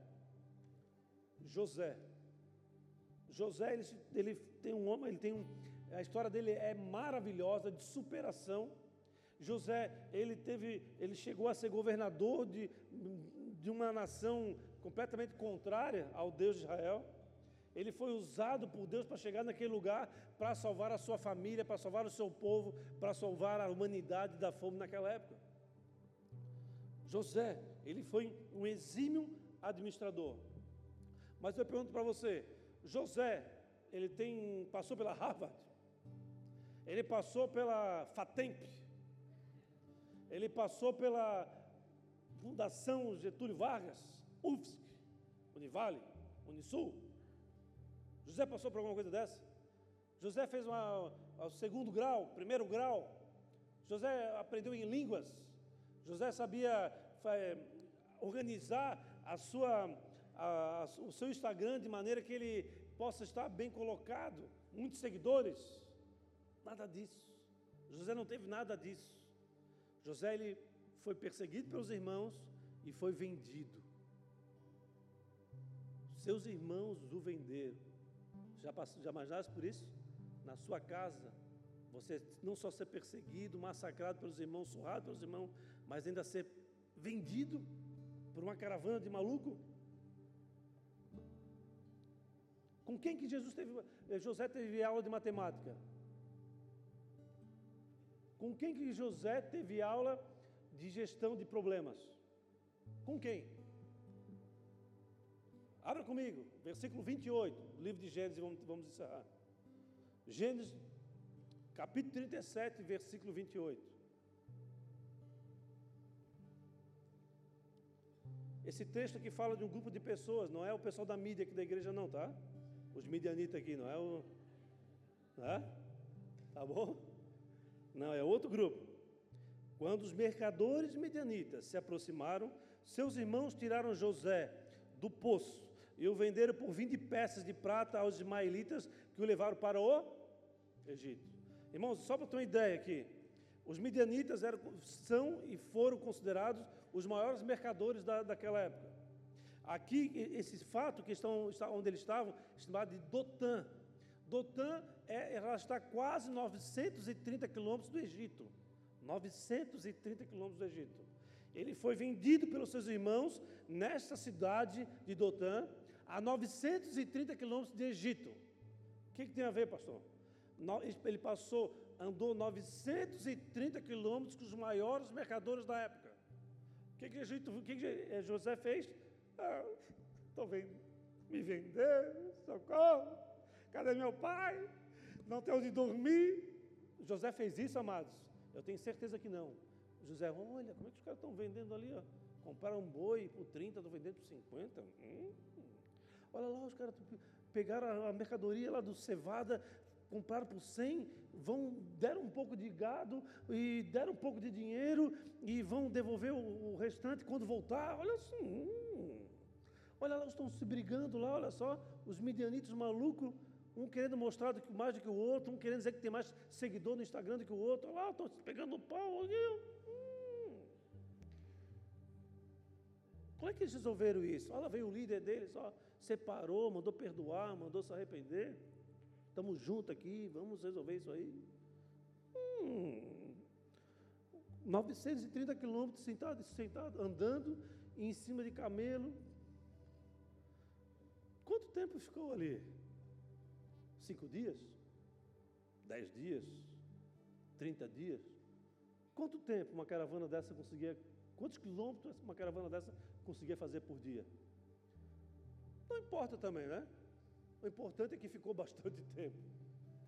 José. José, ele, ele tem um homem, ele tem um, a história dele é maravilhosa, de superação. José, ele teve, ele chegou a ser governador de, de uma nação completamente contrária ao Deus de Israel. Ele foi usado por Deus para chegar naquele lugar para salvar a sua família, para salvar o seu povo, para salvar a humanidade da fome naquela época. José, ele foi um exímio administrador. Mas eu pergunto para você, José, ele tem passou pela Harvard? Ele passou pela FATEMP? Ele passou pela Fundação Getúlio Vargas, UFSC, Univale, Unisul? José passou por alguma coisa dessa? José fez uma, o segundo grau, primeiro grau. José aprendeu em línguas. José sabia é, organizar a sua, a, o seu Instagram de maneira que ele possa estar bem colocado. Muitos seguidores. Nada disso. José não teve nada disso. José ele foi perseguido pelos irmãos e foi vendido. Seus irmãos o venderam. Já, já imaginaste por isso? Na sua casa, você não só ser perseguido, massacrado pelos irmãos, surrado pelos irmãos, mas ainda ser vendido por uma caravana de maluco? Com quem que Jesus teve, eh, José teve aula de matemática? Com quem que José teve aula de gestão de problemas? Com quem? Abra comigo, versículo 28, do livro de Gênesis, vamos, vamos encerrar. Gênesis, capítulo 37, versículo 28. Esse texto aqui fala de um grupo de pessoas, não é o pessoal da mídia aqui da igreja, não, tá? Os midianitas aqui, não é o. Tá? Tá bom? Não, é outro grupo. Quando os mercadores midianitas se aproximaram, seus irmãos tiraram José do poço e o venderam por 20 peças de prata aos ismaelitas que o levaram para o Egito. Irmãos, só para ter uma ideia aqui, os midianitas eram, são e foram considerados os maiores mercadores da, daquela época. Aqui, esse fato que estão onde eles estavam, chamado de Dotã. Dotã é, ela está quase 930 quilômetros do Egito. 930 quilômetros do Egito. Ele foi vendido pelos seus irmãos nesta cidade de Dotã, a 930 quilômetros de Egito. O que, que, tem a ver, pastor? Ele passou, andou 930 quilômetros com os maiores mercadores da época. O que, que, Egito, o que, que eh, José fez? Estou ah, me vender, socorro. Cadê meu pai? Não tem onde dormir. José fez isso, amados? Eu tenho certeza que não. José, olha, como é que os caras estão vendendo ali? Ó? Compraram um boi por 30, estão vendendo por 50. Hum. Olha lá, os caras pegaram a mercadoria lá do Cevada, compraram por 100, vão, deram um pouco de gado e deram um pouco de dinheiro e vão devolver o, o restante quando voltar. Olha assim, hum. Olha lá, estão se brigando lá, olha só, os midianitos malucos, um querendo mostrar mais do que o outro, um querendo dizer que tem mais seguidor no Instagram do que o outro. Olha lá, estão se pegando o pau. Hum. Como é que eles resolveram isso? Olha, veio o líder deles, ó separou, mandou perdoar, mandou se arrepender. Estamos juntos aqui, vamos resolver isso aí. Hum, 930 quilômetros sentado, sentado, andando em cima de camelo. Quanto tempo ficou ali? Cinco dias? Dez dias? Trinta dias? Quanto tempo uma caravana dessa conseguia Quantos quilômetros uma caravana dessa conseguia fazer por dia? Não importa também, né? O importante é que ficou (laughs) bastante tempo.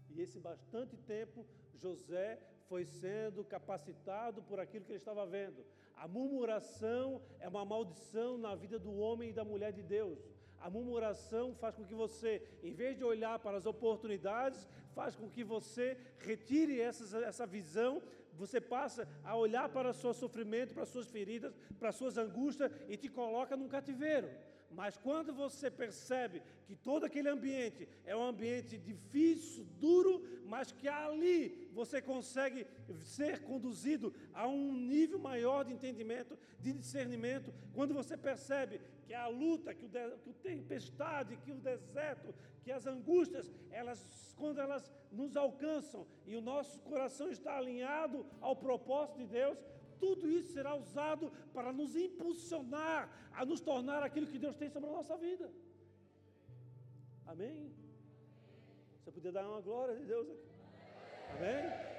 E esse bastante tempo, José foi sendo capacitado por aquilo que ele estava vendo. A murmuração é uma maldição na vida do homem e da mulher de Deus. A murmuração faz com que você, em vez de olhar para as oportunidades, faz com que você retire essa, essa visão, você passa a olhar para o seu sofrimento, para as suas feridas, para as suas angústias e te coloca num cativeiro. Mas quando você percebe que todo aquele ambiente é um ambiente difícil, duro, mas que ali você consegue ser conduzido a um nível maior de entendimento, de discernimento, quando você percebe que a luta, que o, de, que o tempestade, que o deserto, que as angústias, elas quando elas nos alcançam e o nosso coração está alinhado ao propósito de Deus, tudo isso será usado para nos impulsionar a nos tornar aquilo que Deus tem sobre a nossa vida. Amém? Você podia dar uma glória de Deus aqui. Amém?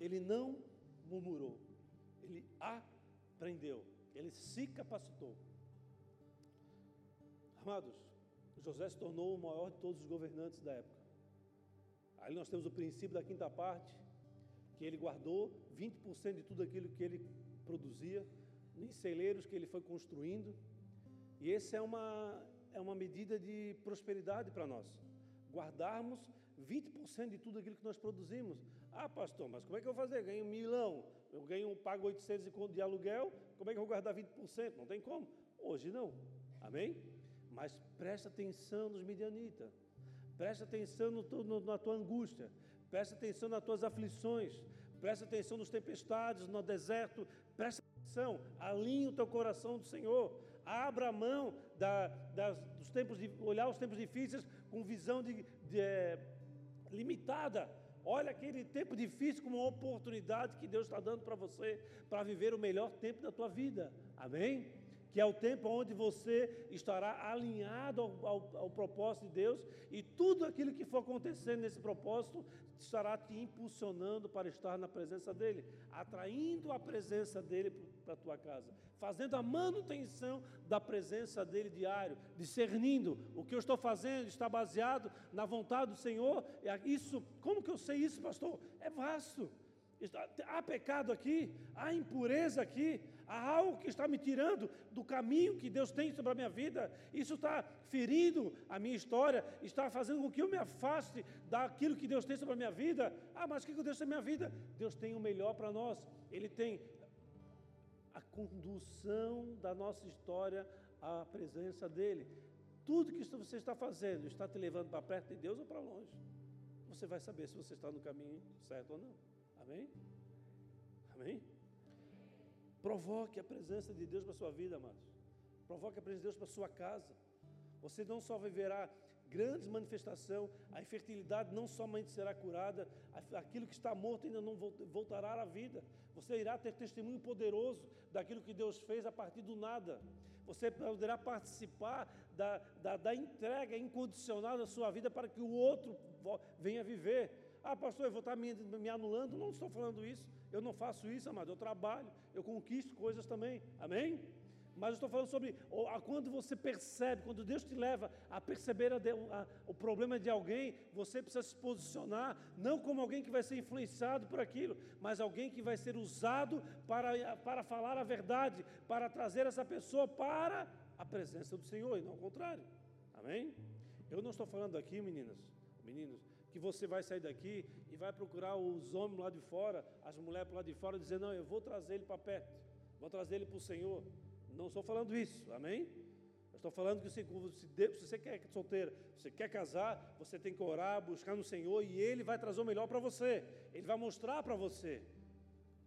Ele não murmurou, ele aprendeu, ele se capacitou. Amados, José se tornou o maior de todos os governantes da época. Aí nós temos o princípio da quinta parte, que ele guardou 20% de tudo aquilo que ele produzia, em celeiros que ele foi construindo. E essa é uma, é uma medida de prosperidade para nós. Guardarmos 20% de tudo aquilo que nós produzimos. Ah, pastor, mas como é que eu vou fazer? Ganho um milão, eu ganho, pago 800 de aluguel, como é que eu vou guardar 20%? Não tem como. Hoje não. Amém? Mas presta atenção nos midianitas. Presta atenção no, no, na tua angústia. Presta atenção nas tuas aflições. Presta atenção nos tempestades, no deserto. Presta atenção. Alinhe o teu coração do Senhor. Abra a mão da, das, dos tempos de olhar os tempos difíceis com visão de, de é, limitada. Olha aquele tempo difícil como uma oportunidade que Deus está dando para você para viver o melhor tempo da tua vida. Amém? Que é o tempo onde você estará alinhado ao, ao, ao, propósito de Deus e tudo aquilo que for acontecendo nesse propósito estará te impulsionando para estar na presença dEle, atraindo a presença dEle para a tua casa, fazendo a manutenção da presença dEle diário, discernindo o que eu estou fazendo está baseado na vontade do Senhor. Isso, como que eu sei isso, pastor? É vasto. Há pecado aqui, há impureza aqui, há algo que está me tirando do caminho que Deus tem sobre a minha vida. Isso está ferindo a minha história, está fazendo com que eu me afaste daquilo que Deus tem sobre a minha vida. Ah, mas o que Deus tem na minha vida? Deus tem o melhor para nós. Ele tem a condução da nossa história à presença dEle. Tudo que você está fazendo está te levando para perto de Deus ou para longe. Você vai saber se você está no caminho certo ou não. Amém? Amém? Provoque a presença de Deus para a sua vida, amados. Provoque a presença de Deus para a sua casa. Você não só viverá grandes manifestações, a infertilidade não somente será curada, aquilo que está morto ainda não voltará à vida. Você irá ter testemunho poderoso daquilo que Deus fez a partir do nada. Você poderá participar da, da, da entrega incondicional da sua vida para que o outro venha viver. Ah, pastor, eu vou estar me, me anulando. Não estou falando isso. Eu não faço isso, amado. Eu trabalho, eu conquisto coisas também. Amém? Mas eu estou falando sobre quando você percebe, quando Deus te leva a perceber a, a, o problema de alguém, você precisa se posicionar, não como alguém que vai ser influenciado por aquilo, mas alguém que vai ser usado para, para falar a verdade, para trazer essa pessoa para a presença do Senhor, e não ao contrário. Amém? Eu não estou falando aqui, meninas, meninos, que você vai sair daqui e vai procurar os homens lá de fora, as mulheres lá de fora, dizer: Não, eu vou trazer ele para perto, vou trazer ele para o Senhor. Não estou falando isso, amém? Eu estou falando que se, se você quer solteira, você quer casar, você tem que orar, buscar no Senhor e Ele vai trazer o melhor para você, Ele vai mostrar para você,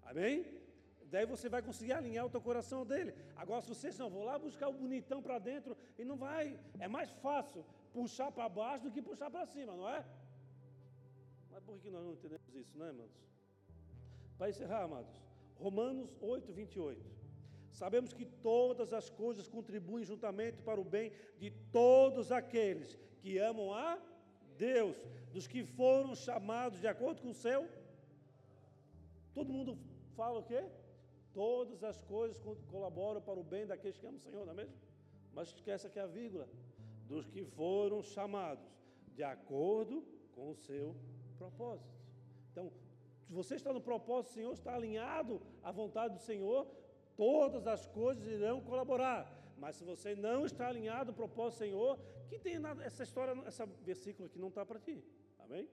amém? Daí você vai conseguir alinhar o teu coração dele. Agora, se você não, vou lá buscar o bonitão para dentro, e não vai, é mais fácil puxar para baixo do que puxar para cima, não é? Por que nós não entendemos isso, não é, amados? Para encerrar, amados, Romanos 8, 28. Sabemos que todas as coisas contribuem juntamente para o bem de todos aqueles que amam a Deus, dos que foram chamados de acordo com o seu. Todo mundo fala o quê? Todas as coisas colaboram para o bem daqueles que amam o Senhor, não é mesmo? Mas esquece aqui a vírgula. Dos que foram chamados de acordo com o seu propósito. Então, você está no propósito do Senhor, está alinhado à vontade do Senhor, todas as coisas irão colaborar. Mas se você não está alinhado ao propósito do Senhor, que tem nada, essa história, esse versículo aqui não está para ti. Amém?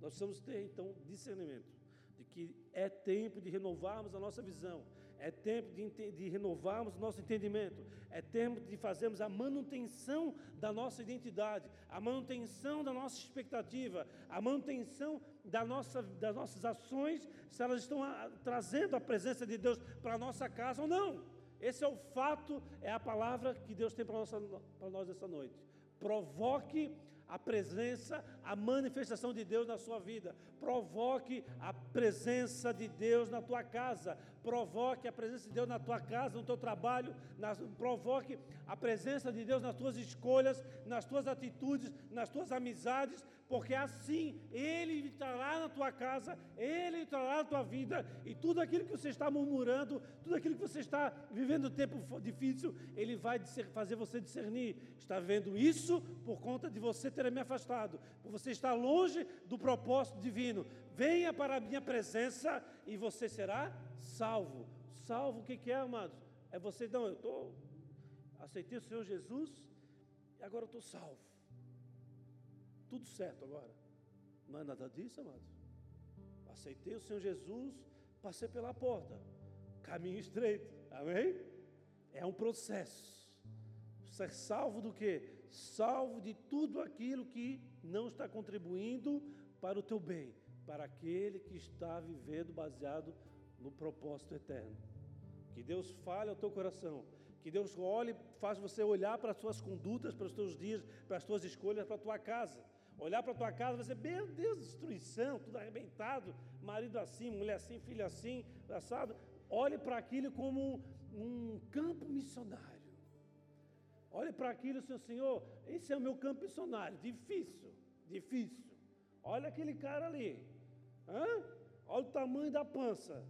Nós precisamos ter então discernimento de que é tempo de renovarmos a nossa visão, é tempo de, de renovarmos nosso entendimento, é tempo de fazermos a manutenção da nossa identidade, a manutenção da nossa expectativa, a manutenção da nossa, das nossas ações, se elas estão a, trazendo a presença de Deus para a nossa casa ou não. Esse é o fato, é a palavra que Deus tem para nós essa noite. Provoque a presença, a manifestação de Deus na sua vida. Provoque a presença de Deus na tua casa. Provoque a presença de Deus na tua casa, no teu trabalho. Nas, provoque a presença de Deus nas tuas escolhas, nas tuas atitudes, nas tuas amizades, porque assim Ele entrará na tua casa, Ele entrará na tua vida, e tudo aquilo que você está murmurando, tudo aquilo que você está vivendo um tempo difícil, Ele vai fazer você discernir. Está vendo isso por conta de você ter me afastado, por você estar longe do propósito divino. Venha para a minha presença e você será salvo. Salvo o que, que é, amados? É você, não, eu estou, aceitei o Senhor Jesus e agora eu estou salvo tudo certo agora. Não é nada disso, amados. Aceitei o Senhor Jesus, passei pela porta. Caminho estreito. Amém? É um processo. Ser salvo do que? Salvo de tudo aquilo que não está contribuindo para o teu bem, para aquele que está vivendo baseado no propósito eterno. Que Deus fale ao teu coração que Deus olhe, faz você olhar para as suas condutas, para os teus dias, para as tuas escolhas, para a tua casa. Olhar para a tua casa dizer, meu Deus, destruição, tudo arrebentado, marido assim, mulher assim, filho assim, assado. Olhe para aquilo como um, um campo missionário. Olhe para aquilo, seu Senhor, esse é o meu campo missionário. Difícil, difícil. Olha aquele cara ali. Hã? Olha o tamanho da pança.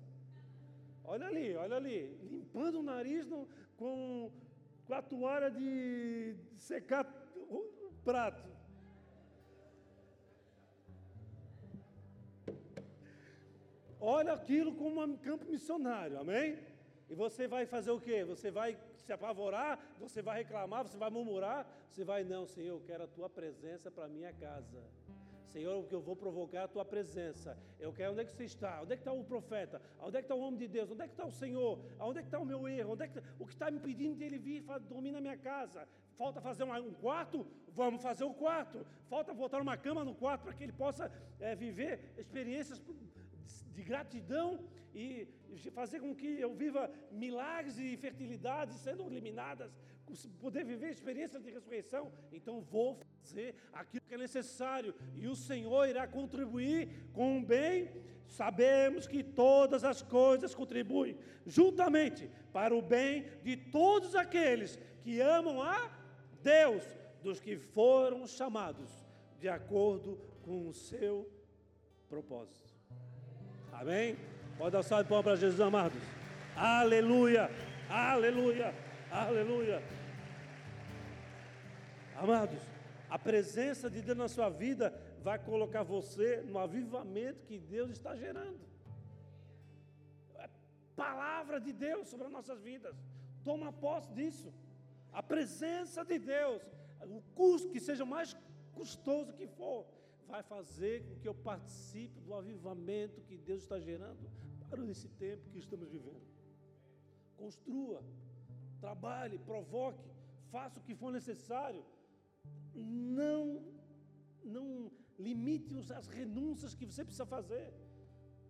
Olha ali, olha ali. Limpando o nariz no, com, com a toalha de secar o prato. olha aquilo como um campo missionário, amém? E você vai fazer o quê? Você vai se apavorar, você vai reclamar, você vai murmurar, você vai, não, Senhor, eu quero a tua presença para minha casa. Senhor, o que eu vou provocar a tua presença. Eu quero onde é que você está? Onde é que está o profeta? Onde é que está o homem de Deus? Onde é que está o Senhor? Onde é que está o meu erro? Onde é que. O que está me impedindo de ele vir dormir na minha casa? Falta fazer um quarto? Vamos fazer o quarto. Falta botar uma cama no quarto para que ele possa é, viver experiências de gratidão e fazer com que eu viva milagres e fertilidades sendo eliminadas, poder viver experiências de ressurreição, então vou fazer aquilo que é necessário e o Senhor irá contribuir com o bem. Sabemos que todas as coisas contribuem juntamente para o bem de todos aqueles que amam a Deus, dos que foram chamados de acordo com o seu propósito. Amém? Pode dar salve para Jesus, amados. Aleluia, aleluia, aleluia. Amados, a presença de Deus na sua vida vai colocar você no avivamento que Deus está gerando. É palavra de Deus sobre as nossas vidas. Toma posse disso. A presença de Deus, o custo que seja mais custoso que for, vai fazer com que eu participe do avivamento que Deus está gerando para esse tempo que estamos vivendo. Construa, trabalhe, provoque, faça o que for necessário. Não, não limite as renúncias que você precisa fazer.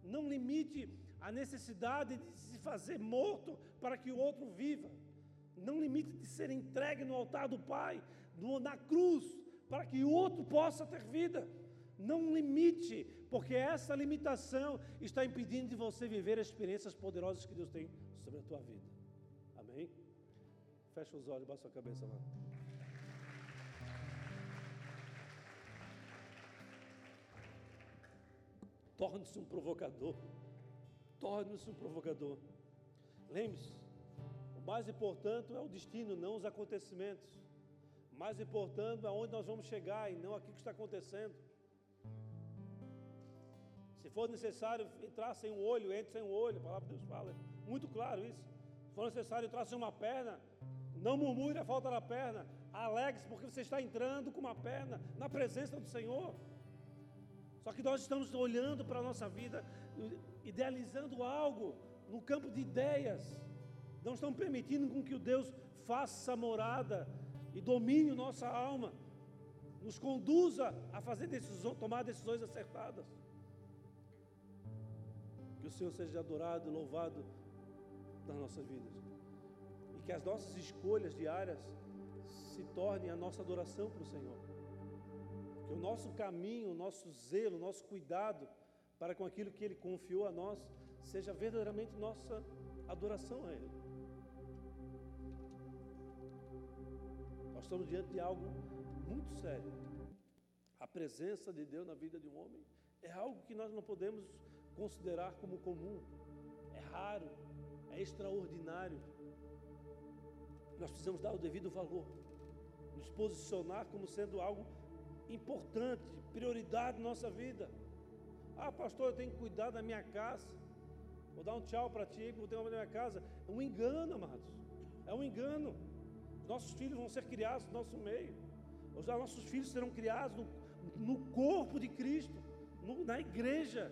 Não limite a necessidade de se fazer morto para que o outro viva. Não limite de ser entregue no altar do Pai, no, na cruz, para que o outro possa ter vida. Não limite, porque essa limitação está impedindo de você viver as experiências poderosas que Deus tem sobre a tua vida. Amém? Fecha os olhos, baixa sua cabeça, mano. Torne-se um provocador. Torne-se um provocador. Lembre-se, o mais importante é o destino, não os acontecimentos. O mais importante é onde nós vamos chegar e não aquilo que está acontecendo. Se for necessário entrar sem um olho, entre sem um olho. A palavra de Deus fala. Muito claro isso. Se for necessário entrar sem uma perna, não murmure a falta da perna. Alegre-se porque você está entrando com uma perna na presença do Senhor. Só que nós estamos olhando para a nossa vida, idealizando algo no campo de ideias. Não estamos permitindo com que o Deus faça morada e domine nossa alma, nos conduza a fazer decisões, tomar decisões acertadas. Que o Senhor seja adorado e louvado nas nossas vidas. E que as nossas escolhas diárias se tornem a nossa adoração para o Senhor. O nosso caminho, o nosso zelo, o nosso cuidado para com aquilo que Ele confiou a nós seja verdadeiramente nossa adoração a Ele. Nós estamos diante de algo muito sério. A presença de Deus na vida de um homem é algo que nós não podemos considerar como comum, é raro, é extraordinário. Nós precisamos dar o devido valor, nos posicionar como sendo algo importante, prioridade na nossa vida. Ah, pastor, eu tenho que cuidar da minha casa. Vou dar um tchau para ti, vou ter uma na minha casa. É um engano, amados. É um engano. Nossos filhos vão ser criados no nosso meio. Os nossos filhos serão criados no, no corpo de Cristo, no, na igreja.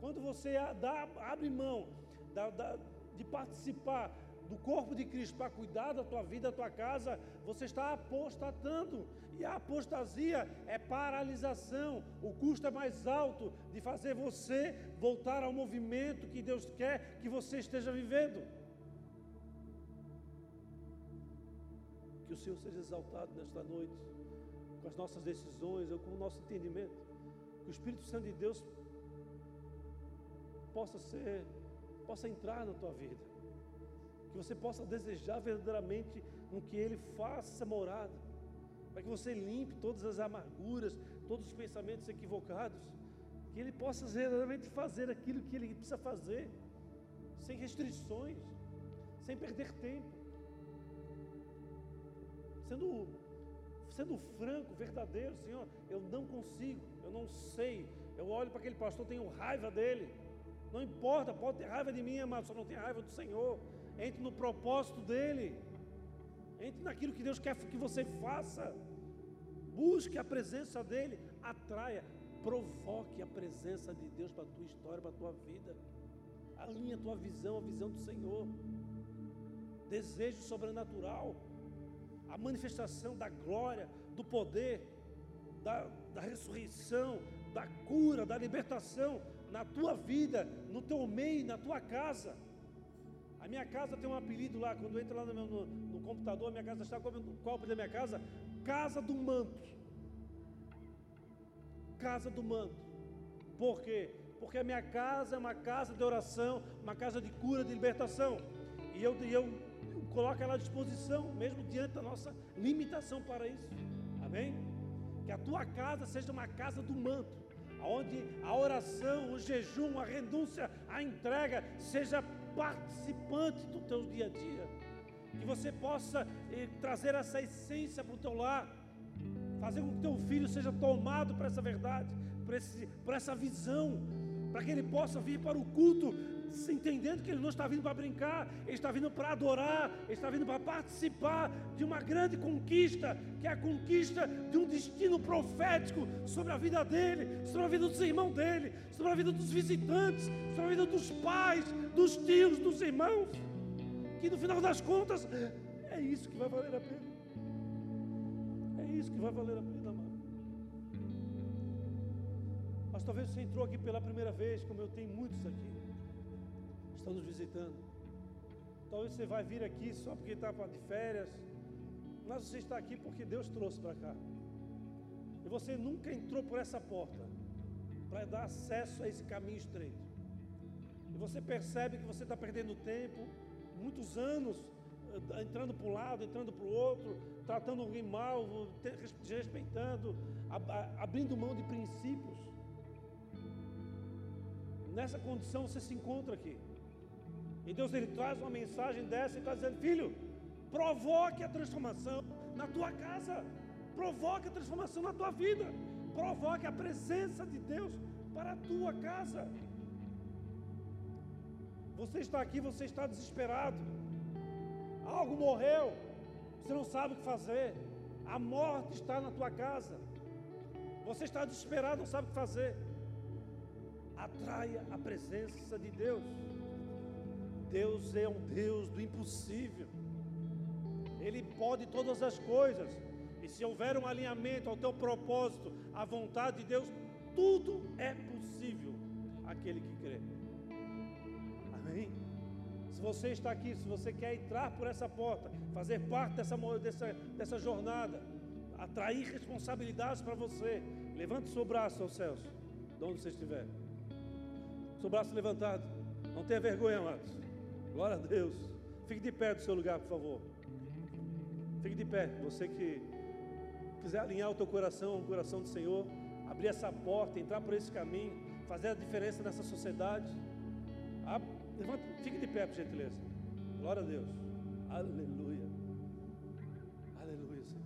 Quando você dá, abre mão da, da, de participar do corpo de Cristo para cuidar da tua vida, da tua casa, você está apostatando. E a apostasia é paralisação. O custo é mais alto de fazer você voltar ao movimento que Deus quer que você esteja vivendo. Que o Senhor seja exaltado nesta noite, com as nossas decisões, ou com o nosso entendimento. Que o Espírito Santo de Deus possa ser, possa entrar na tua vida que você possa desejar verdadeiramente com que Ele faça morada, para que você limpe todas as amarguras, todos os pensamentos equivocados, que Ele possa verdadeiramente fazer aquilo que Ele precisa fazer, sem restrições, sem perder tempo, sendo, sendo franco, verdadeiro, Senhor, eu não consigo, eu não sei, eu olho para aquele pastor, tenho raiva dele, não importa, pode ter raiva de mim, amado, só não tem raiva do Senhor entre no propósito dEle, entre naquilo que Deus quer que você faça, busque a presença dEle, atraia, provoque a presença de Deus para a tua história, para a tua vida, alinhe a tua visão, a visão do Senhor, desejo sobrenatural, a manifestação da glória, do poder, da, da ressurreição, da cura, da libertação na tua vida, no teu meio, na tua casa. A minha casa tem um apelido lá, quando entra lá no, meu, no, no computador, minha casa está como qual o da minha casa? Casa do Manto. Casa do Manto. Por quê? Porque a minha casa é uma casa de oração, uma casa de cura, de libertação. E eu, eu coloco ela à disposição, mesmo diante da nossa limitação para isso. Amém? Que a tua casa seja uma casa do manto, onde a oração, o jejum, a renúncia, a entrega seja participante do teu dia a dia. Que você possa eh, trazer essa essência para o teu lar, fazer com que teu filho seja tomado por essa verdade, por essa visão, para que ele possa vir para o culto entendendo que ele não está vindo para brincar, ele está vindo para adorar, ele está vindo para participar de uma grande conquista, que é a conquista de um destino profético sobre a vida dele, sobre a vida dos irmãos dele, sobre a vida dos visitantes, sobre a vida dos pais, dos tios, dos irmãos. Que no final das contas é isso que vai valer a pena. É isso que vai valer a pena, amado. Mas talvez você entrou aqui pela primeira vez, como eu tenho muitos aqui estão nos visitando. Talvez você vai vir aqui só porque está de férias, mas você está aqui porque Deus trouxe para cá. E você nunca entrou por essa porta para dar acesso a esse caminho estreito. E você percebe que você está perdendo tempo, muitos anos, eh, entrando para um lado, entrando para o outro, tratando alguém mal, desrespeitando, abrindo mão de princípios. Nessa condição você se encontra aqui. E Deus ele traz uma mensagem dessa e está dizendo: Filho, provoque a transformação na tua casa, provoque a transformação na tua vida, provoque a presença de Deus para a tua casa. Você está aqui, você está desesperado. Algo morreu, você não sabe o que fazer. A morte está na tua casa. Você está desesperado, não sabe o que fazer. Atraia a presença de Deus. Deus é um Deus do impossível. Ele pode todas as coisas. E se houver um alinhamento ao teu propósito, à vontade de Deus, tudo é possível aquele que crê. Amém? Se você está aqui, se você quer entrar por essa porta, fazer parte dessa, dessa, dessa jornada, atrair responsabilidades para você, levante seu braço aos céus, de onde você estiver. Seu braço levantado. Não tenha vergonha, amados. Glória a Deus. Fique de pé do seu lugar, por favor. Fique de pé. Você que quiser alinhar o teu coração ao coração do Senhor, abrir essa porta, entrar por esse caminho, fazer a diferença nessa sociedade. Levanta, fique de pé, por gentileza. Glória a Deus. Aleluia. Aleluia, Senhor.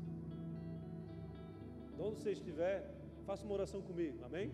De onde você estiver, faça uma oração comigo. Amém?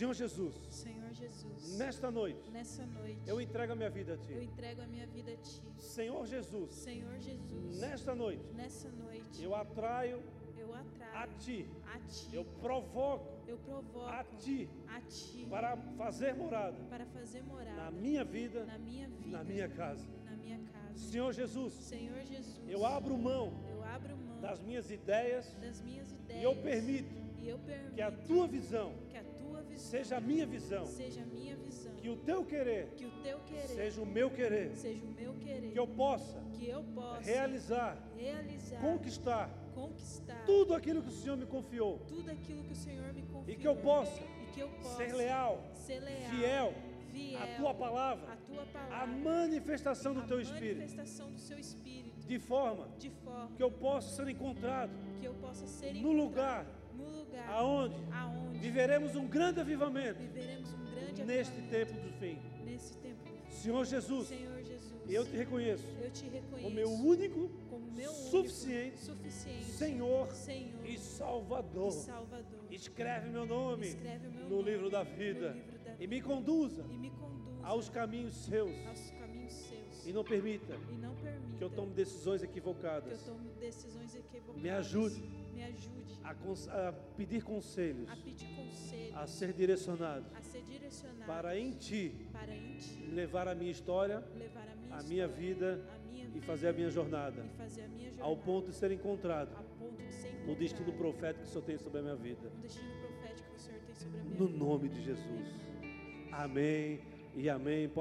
Senhor Jesus. Senhor Jesus. Nesta noite. Noite. Eu entrego a minha vida a ti. Eu entrego a minha vida a ti. Senhor Jesus. Senhor Jesus. Nesta noite. Noite. Eu atraio eu atraio a ti. A ti. Eu provoco. Eu provoco a ti. A ti. Para fazer morada. Para fazer morada. Na minha vida. Na minha vida. Na minha casa. Na minha casa. Senhor Jesus. Senhor Jesus. Eu abro mão. Eu abro mão das minhas ideias. Das minhas ideias. E eu permito. E eu permito. Que a tua visão. Que a visão. Seja a minha visão. Seja minha visão. Que o teu querer. Que o teu querer. Seja o meu querer. Seja o meu querer. Que eu possa. Que eu possa. Realizar. Realizar. Conquistar conquistar tudo aquilo que o Senhor me confiou. Tudo aquilo que o Senhor me confiou. E que eu possa, que eu possa ser, leal, ser leal, fiel, fiel à tua palavra, à tua palavra, a manifestação do a teu manifestação do seu espírito, de forma, de forma que eu possa ser encontrado, que eu possa ser no lugar, lugar, aonde, aonde viveremos um grande avivamento, viveremos um grande neste avivamento, tempo do fim. Nesse tempo do fim. Senhor Jesus, Senhor Jesus, eu te reconheço, eu te reconheço como meu único, como meu suficiente, único, suficiente Senhor, Senhor e Salvador. e Salvador. Escreve meu nome, Escreve meu no, nome livro da vida, livro da e me conduza, e me conduza aos caminhos seus. aos caminhos seus. E não permita, e não permita que eu tome decisões que eu equivocadas. tome decisões equivocadas. Me ajude, me ajude a, a, pedir conselhos, a pedir conselhos, a ser direcionado, a ser direcionado para em Ti para em ti levar a minha história, levar a minha, a minha história, vida a minha e vida fazer a minha jornada, e fazer a minha jornada ao ponto de ser encontrado a ponto de ser no destino encontrado profético que o Senhor tem sobre a minha vida. no destino profético que o Senhor tem sobre a minha No vida. nome de Jesus. Amém e amém. Pode